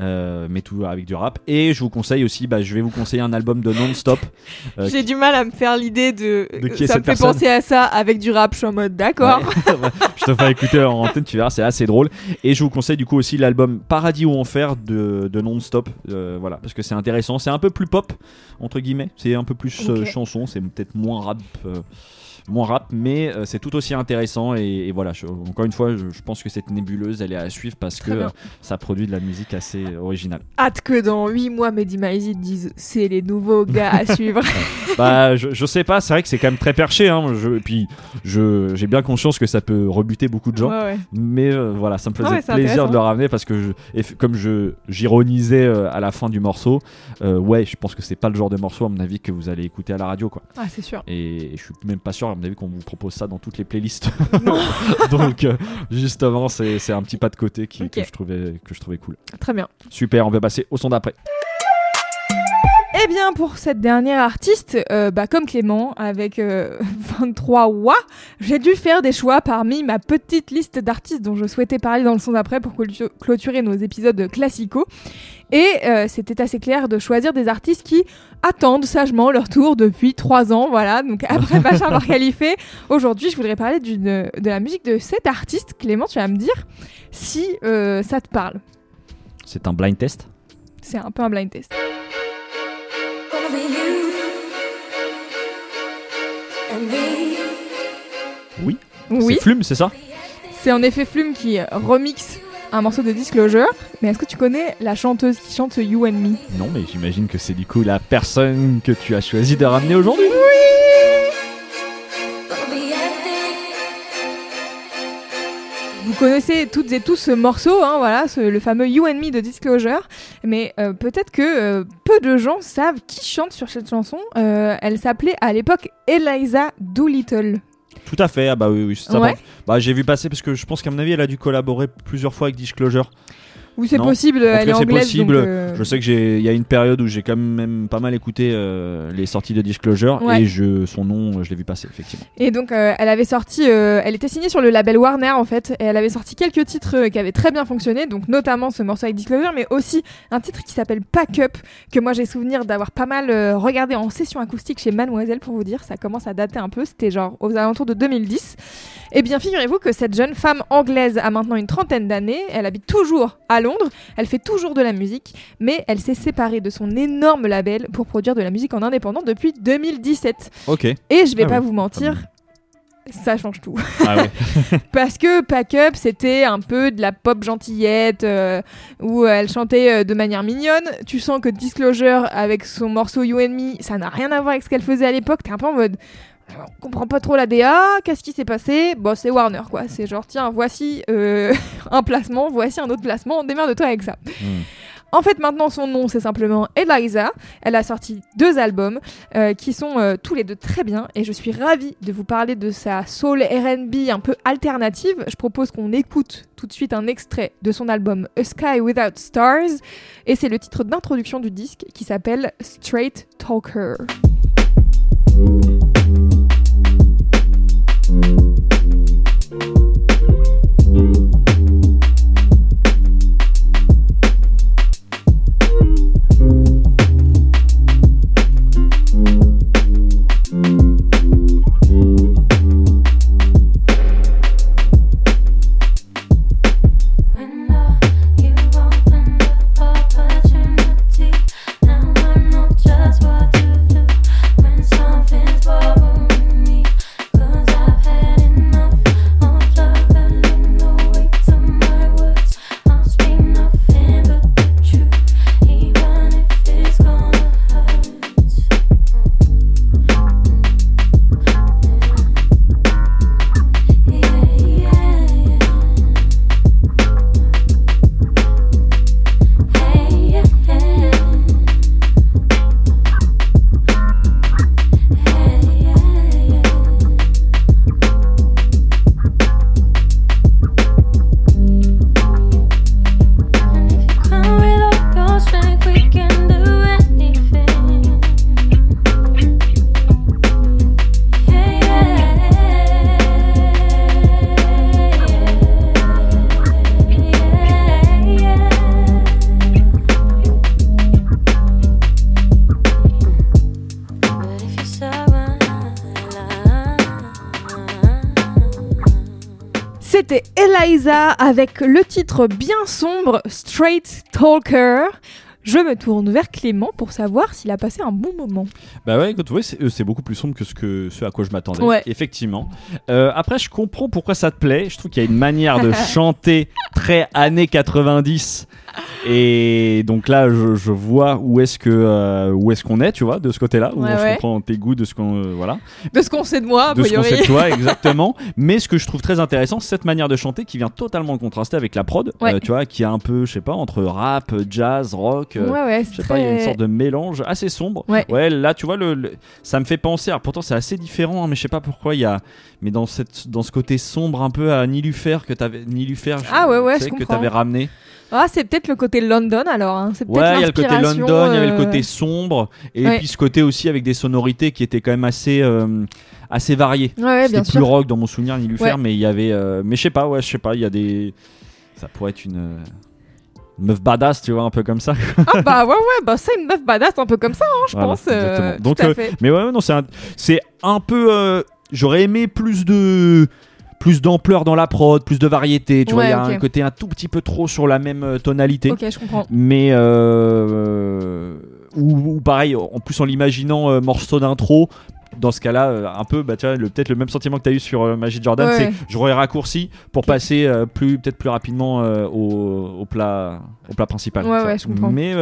euh, mais tout avec du rap. Et je vous conseille aussi, bah, je vais vous conseiller un album de Non-Stop. euh, J'ai du mal à me faire l'idée de. De qui est ça cette me fait penser à ça avec du rap. Je suis en mode d'accord. Ouais. je te ferai écouter en antenne, tu verras, c'est assez drôle. Et je vous conseille du coup aussi l'album Paradis ou Enfer de, de Non-Stop. euh, voilà, parce que c'est intéressant. C'est un peu plus pop, entre guillemets. C'est un peu plus euh, chanson, c'est peut-être moins rap. Moins rap, mais euh, c'est tout aussi intéressant et, et voilà. je- encore une fois, je, je pense que cette nébuleuse, elle est à suivre parce Très que euh, ça produit de la musique assez originale. Hâte que dans 8 mois, Mehdi Maizi disent c'est les nouveaux gars à suivre. bah, je, je sais pas, c'est vrai que c'est quand même très perché. Hein, je, et puis, je, j'ai bien conscience que ça peut rebuter beaucoup de gens. Ouais, ouais. Mais euh, voilà, ça me faisait ouais, plaisir de le ramener parce que, et comme je j'ironisais à la fin du morceau, ouais, je pense que c'est pas le genre de morceau, à mon avis, que vous allez écouter à la radio, quoi. Ah, c'est sûr. Et, je suis même pas sûr, à mon avis, qu'on vous propose ça dans toutes les playlists. Donc, euh, justement, c'est un petit pas de côté qui, que, je trouvais, que je trouvais cool. Très bien. Super, on va passer au son d'après. Eh bien, pour cette dernière artiste, euh, bah, comme Clément, avec euh, 23 wa, j'ai dû faire des choix parmi ma petite liste d'artistes dont je souhaitais parler dans le son d'après pour clôtu- clôturer nos épisodes classicaux. Et euh, c'était assez clair de choisir des artistes qui attendent sagement leur tour depuis 3 ans. Voilà, donc après Bachar qualifié, aujourd'hui je voudrais parler de la musique de cet artiste. Clément, tu vas me dire si euh, ça te parle. C'est un blind test? C'est un peu un blind test. Oui. Oui. C'est Flume, c'est ça? C'est en effet Flume qui remixe un morceau de Disclosure. Mais est-ce que tu connais la chanteuse qui chante You and Me? Non, mais j'imagine que c'est du coup la personne que tu as choisi de ramener aujourd'hui. Gonna Vous connaissez toutes et tous ce morceau, hein, voilà, ce- le fameux You and Me de Disclosure. Mais euh, peut-être que euh, peu de gens savent qui chante sur cette chanson. Euh, elle s'appelait à l'époque Eliza Doolittle. Tout à fait, ah bah oui, oui, c'est ça. Ouais. Bah, j'ai vu passer parce que je pense qu'à mon avis, elle a dû collaborer plusieurs fois avec Disclosure. Oui, c'est possible, elle est anglaise. possible. donc, euh, Je sais que j'ai, il y a une période où j'ai quand même pas mal écouté euh, les sorties de Disclosure Ouais. et je, son nom, je l'ai vu passer effectivement. Et donc, euh, elle avait sorti, euh, elle était signée sur le label Warner en fait, et elle avait sorti quelques titres euh, qui avaient très bien fonctionné, donc notamment ce morceau avec Disclosure, mais aussi un titre qui s'appelle Pack Up, que moi j'ai souvenir d'avoir pas mal euh, regardé en session acoustique chez Mademoiselle pour vous dire, ça commence à dater un peu, c'était genre aux alentours de 2010. Et bien, figurez-vous que cette jeune femme anglaise a maintenant une trentaine d'années, elle habite toujours à Londres, elle fait toujours de la musique, mais elle s'est séparée de son énorme label pour produire de la musique en indépendant depuis 2017. Ok. Et je vais Ah pas oui, vous mentir, ça change tout. Ah ouais. Parce que Pack Up, c'était un peu de la pop gentillette, euh, où elle chantait euh, de manière mignonne. Tu sens que Disclosure, avec son morceau You and Me, ça n'a rien à voir avec ce qu'elle faisait à l'époque. T'es un peu en mode... On comprend pas trop la DA, qu'est-ce qui s'est passé? Bon, c'est Warner quoi. C'est genre, tiens, voici euh, un placement, voici un autre placement, démerde-toi avec ça. Hmm. En fait, maintenant, son nom, c'est simplement Eliza. Elle a sorti deux albums euh, qui sont euh, tous les deux très bien et je suis ravie de vous parler de sa soul R&B un peu alternative. Je propose qu'on écoute tout de suite un extrait de son album A Sky Without Stars et c'est le titre d'introduction du disque qui s'appelle Straight Talker. Avec le titre bien sombre Straight Talker. Je me tourne vers Clément pour savoir s'il a passé un bon moment. Bah ouais, écoute, ouais, c'est euh, c'est beaucoup plus sombre que ce, que ce à quoi je m'attendais. Ouais. Effectivement. Euh, après, je comprends pourquoi ça te plaît. Je trouve qu'il y a une manière de chanter très années 90. Et donc là, je, je vois où est-ce que euh, où est-ce qu'on est, tu vois, de ce côté-là, où Ouais, je ouais. comprends tes goûts, de ce qu'on euh, voilà, De ce qu'on sait de moi, de ce qu'on sait de toi exactement. Mais ce que je trouve très intéressant, c'est cette manière de chanter qui vient totalement contraster avec la prod, Ouais. euh, tu vois, qui est un peu, je sais pas, entre rap, jazz, rock. euh, Ouais, ouais, je sais pas, il y a une sorte de mélange assez sombre. Ouais. là, tu vois, le, le- ça me fait penser. Alors, pourtant, c'est assez différent, hein, mais je sais pas pourquoi il y a. Mais dans, cette, dans ce côté sombre un peu à Nilufer que t'avais. Nilufer, Ah ouais, ouais, je que t'avais ramené. Ah, c'est peut-être le côté London alors. hein. C'est Ouais, il y a le côté London, il y avait le euh, côté sombre, et Ouais. puis ce côté aussi avec des sonorités qui étaient quand même assez. euh, assez variées. Ouais, ouais, C'était plus sûr. rock dans mon souvenir, Nilufer, Ouais. mais il y avait. euh, mais je sais pas, ouais, je sais pas, il y a des. Ça pourrait être une. euh, une meuf badass, tu vois, un peu comme ça. Ah bah ouais, ouais, bah c'est une meuf badass un peu comme ça, hein, je Voilà, pense. euh, Donc, à fait. Mais ouais, non, c'est un, un peu. J'aurais aimé plus de. Plus d'ampleur dans la prod, plus de variété. Tu vois, il y a Ouais, un côté un tout petit peu trop sur la même euh, tonalité. Ok, je comprends. Mais. Euh, ou, ou pareil, en plus en l'imaginant euh, morceau d'intro. Dans ce cas-là, euh, un peu, bah, peut-être le même sentiment que tu as eu sur euh, Magic Jordan, Ouais. c'est j'aurais raccourci pour passer euh, plus, peut-être plus rapidement au, au plat, au plat principal. Ouais, ouais, je comprends. Mais,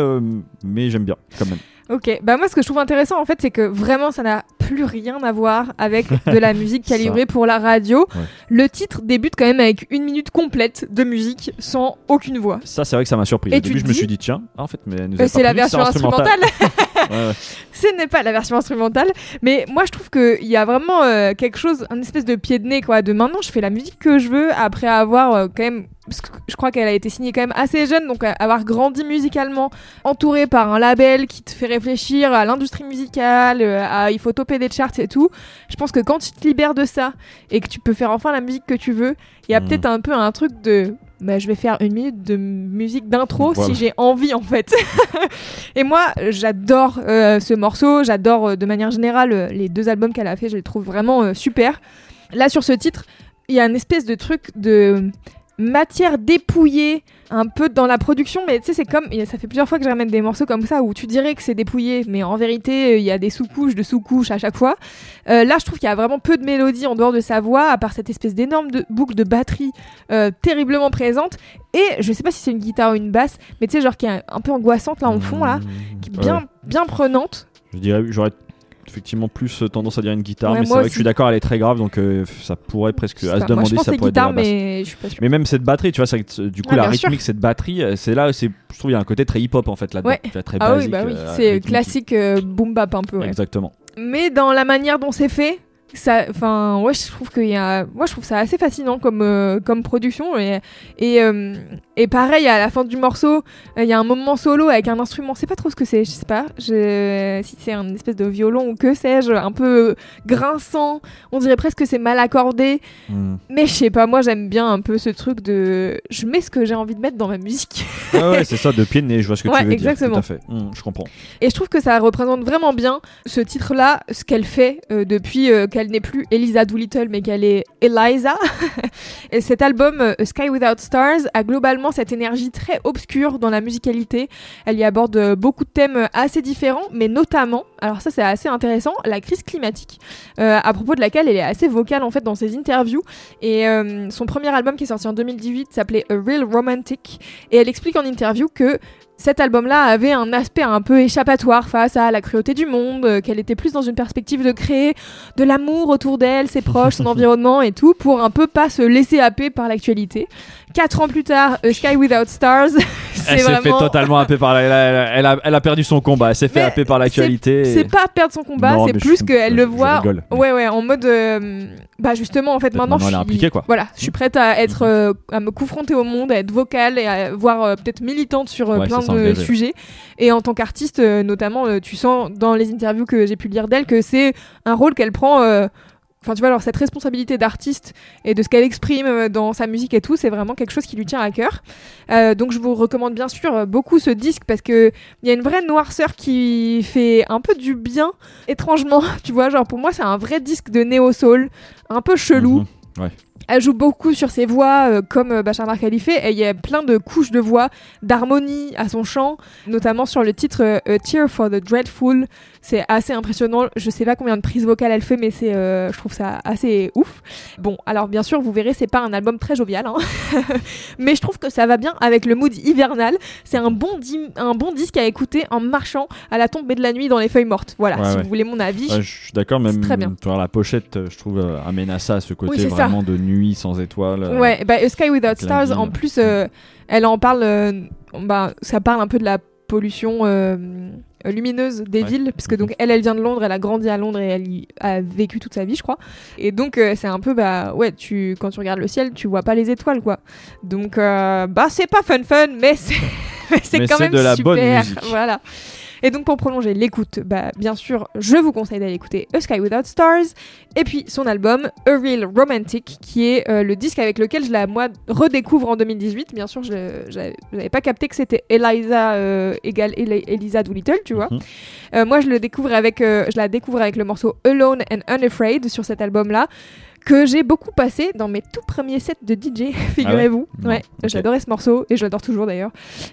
mais j'aime bien quand même. Ok, bah moi ce que je trouve intéressant en fait c'est que vraiment ça n'a plus rien à voir avec de la musique calibrée pour la radio. Ouais. Le titre débute quand même avec une minute complète de musique sans aucune voix. Ça, c'est vrai que ça m'a surpris. Et Au début, je me suis dit, tiens, en fait, mais elle nous Euh, avait c'est la version instrumentale. ouais. Ce n'est pas la version instrumentale, mais moi je trouve qu'il y a vraiment euh, quelque chose, un espèce de pied de nez quoi, de maintenant je fais la musique que je veux après avoir euh, quand même, parce que je crois qu'elle a été signée quand même assez jeune, donc euh, avoir grandi musicalement, entourée par un label qui te fait réfléchir à l'industrie musicale, à il faut toper des charts et tout. Je pense que quand tu te libères de ça et que tu peux faire enfin la musique que tu veux, il y a Mhm. peut-être un peu un truc de bah, je vais faire une minute de musique d'intro Voilà. si j'ai envie en fait. et moi, j'adore euh, ce morceau, j'adore euh, de manière générale euh, les deux albums qu'elle a fait, je les trouve vraiment super. Là sur ce titre, il y a une espèce de truc de matière dépouillée un peu dans la production mais tu sais c'est comme ça fait plusieurs fois que je ramène des morceaux comme ça où tu dirais que c'est dépouillé mais en vérité euh, il y a des sous-couches de sous-couches à chaque fois. Euh, là je trouve qu'il y a vraiment peu de mélodie en dehors de sa voix à part cette espèce d'énorme de- boucle de batterie euh, terriblement présente. Et je sais pas si c'est une guitare ou une basse mais tu sais genre qui est un, peu angoissante là en fond là qui est bien bien prenante. Je dirais, j'aurais effectivement plus tendance à dire une guitare, Ouais, mais c'est vrai que je suis d'accord, elle est très grave, donc euh, ça pourrait presque à se moi, demander je pense si ça pourrait être de la guitare basse. mais je suis pas sûre Mais même cette batterie, tu vois, que, euh, du coup, la sûr. rythmique, cette batterie, euh, c'est là, c'est, je trouve, il y a un côté très hip-hop en fait là-dedans. Ouais. Très ah oui basique, bah oui euh, c'est classique euh, boom bap un peu ouais. Exactement. mais dans la manière dont c'est fait ça enfin ouais je trouve qu'il y a moi je trouve ça assez fascinant comme euh, comme production et et, euh, et pareil à la fin du morceau euh, il y a un moment solo avec un instrument c'est pas trop ce que c'est je sais pas je si c'est un espèce de violon ou que sais-je un peu grinçant on dirait presque que c'est mal accordé Hmm. mais je sais pas moi j'aime bien un peu ce truc de je mets ce que j'ai envie de mettre dans ma musique Ah ouais, c'est ça, de pied de nez, je vois ce que Ouais, tu veux exactement. dire. Tout à fait. Hmm, je comprends. Et je trouve que ça représente vraiment bien ce titre-là, ce qu'elle fait euh, depuis euh, n'est plus Elisa Doolittle, mais qu'elle est Eliza. et cet album, euh, A Sky Without Stars, a globalement cette énergie très obscure dans la musicalité. Elle y aborde euh, beaucoup de thèmes euh, assez différents, mais notamment, alors ça c'est assez intéressant, la crise climatique, à propos de laquelle elle est assez vocale en fait dans ses interviews. Et son premier album qui est sorti en 2018 s'appelait A Real Romantic. Et elle explique en interview que cet album-là avait un aspect un peu échappatoire face à la cruauté du monde, euh, qu'elle était plus dans une perspective de créer de l'amour autour d'elle, ses proches, son environnement et tout, pour un peu pas se laisser happer par l'actualité. Quatre ans plus tard, A Sky Without Stars, c'est Elle s'est fait totalement happer par la, elle, a, elle a- elle a perdu son combat, elle s'est fait happer par l'actualité. et- C'est pas perdre son combat, c'est plus suis- qu'elle le voit. rigole. Ouais, ouais, en mode. euh, bah, justement, en fait, maintenant, maintenant, je suis. impliquée, quoi. Voilà, je suis prête à être. euh, à me confronter au monde, à être vocale et à voir euh, peut-être militante sur euh, Ouais, plein de sujets. Et en tant qu'artiste, euh, notamment, euh, tu sens dans les interviews que j'ai pu lire d'elle que c'est un rôle qu'elle prend. Enfin, tu vois, alors cette responsabilité d'artiste et de ce qu'elle exprime euh, dans sa musique et tout, c'est vraiment quelque chose qui lui tient à cœur. Euh, donc, je vous recommande bien sûr euh, beaucoup ce disque parce que il y a une vraie noirceur qui fait un peu du bien, étrangement. Tu vois, genre pour moi, c'est un vrai disque de néo-soul, un peu chelou. Mhm. Ouais. Elle joue beaucoup sur ses voix, euh, comme euh, Bachar Mar Khalifa, et il y a plein de couches de voix, d'harmonie à son chant, notamment sur le titre euh, A Tear for the Dreadful. C'est assez impressionnant. Je sais pas combien de prises vocales elle fait, mais c'est, euh, je trouve ça assez ouf. Bon, alors bien sûr, vous verrez, c'est pas un album très jovial, hein. mais je trouve que ça va bien avec le mood hivernal. C'est un bon, di- un bon disque à écouter en marchant à la tombée de la nuit dans les feuilles mortes. Voilà, Ouais, si ouais. vous voulez mon avis. Ouais, je suis d'accord, même très bien. la pochette, je trouve, amène à ça, ce côté ça. vraiment de nuit sans étoiles. euh, Ouais, bah, A Sky Without Stars, ville. en plus, euh, elle en parle, euh, bah, ça parle un peu de la pollution lumineuse des Ouais. villes, puisque donc elle, elle vient de Londres, elle a grandi à Londres et elle y a vécu toute sa vie, je crois. Et donc, euh, c'est un peu, bah, ouais, tu, quand tu regardes le ciel, tu vois pas les étoiles, quoi. Donc, euh, bah, c'est pas fun fun, mais c'est, quand même de la super. bonne musique. Voilà. Et donc pour prolonger l'écoute, bah, bien sûr, je vous conseille d'aller écouter A Sky Without Stars et puis son album A Real Romantic, qui est euh, le disque avec lequel je la moi redécouvre en 2018. Bien sûr, je j'avais pas capté que c'était Eliza euh, égale Eli- Eliza Doolittle, tu vois. Mhm. Euh, moi, je le découvre avec, je la découvre avec le morceau Alone and Unafraid sur cet album-là. Que j'ai beaucoup passé dans mes tout premiers sets de DJ, figurez-vous. Non, ouais, j'adorais ce morceau et je l'adore toujours d'ailleurs.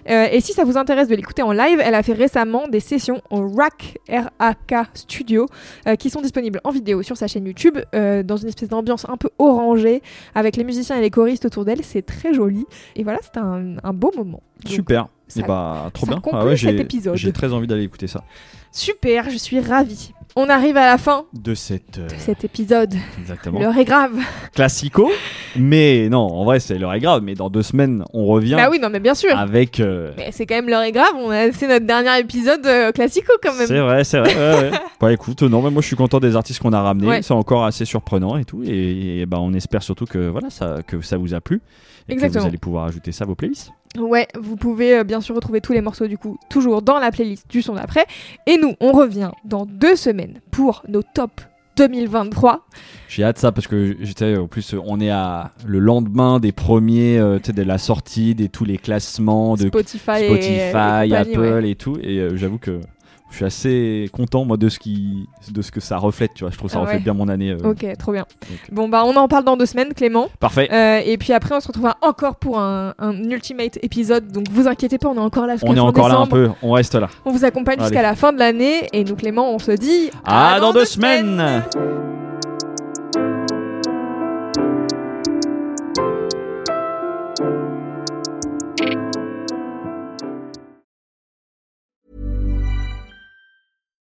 Euh, et si ça vous intéresse de l'écouter en live, elle a fait récemment des sessions au RAK, R-A-K Studio, euh, qui sont disponibles en vidéo sur sa chaîne YouTube, euh, dans une espèce d'ambiance un peu orangée, avec les musiciens et les choristes autour d'elle. C'est très joli. Et voilà, c'était un, un beau moment. Donc, Super. Ça- Et bah, trop ça bien. conclut cet j'ai- épisode. J'ai très envie d'aller écouter ça. Super, je suis ravie. On arrive à la fin De cette. euh, de cet épisode. Exactement. L'heure est grave. Classico. Mais non, en vrai, c'est l'heure est grave. Mais dans deux semaines, on revient Bah oui, non, mais bien sûr. avec. euh, Mais c'est quand même l'heure est grave. On a fait notre dernier épisode euh, classico quand même. C'est vrai, c'est vrai. ouais, ouais. bah écoute, non, mais moi je suis content des artistes qu'on a ramenés. Ouais. C'est encore assez surprenant et tout. Et, et bah, on espère surtout que voilà, ça, que ça vous a plu. Et que Exactement. vous allez pouvoir ajouter ça à vos playlists. Ouais, vous pouvez euh, bien sûr retrouver tous les morceaux du coup toujours dans la playlist du son d'après. Et nous, on revient dans deux semaines pour nos top 2023. J'ai hâte ça parce que j'étais en plus on est à le lendemain des premiers euh, de la sortie des tous les classements de Spotify, et- Spotify, et compagnie, Apple ouais. et tout et euh, j'avoue que je suis assez content moi de ce qui de ce que ça reflète tu vois je trouve ça Ah reflète ouais. bien mon année euh, Ok, trop bien. donc, Bon bah on en parle dans deux semaines, Clément. parfait Euh, et puis après on se retrouvera encore pour un, un ultimate épisode. Donc vous inquiétez pas, on est encore là on est encore là un peu on reste là On vous accompagne jusqu'à la fin de l'année. Et nous Clément, on se dit à dans deux semaines.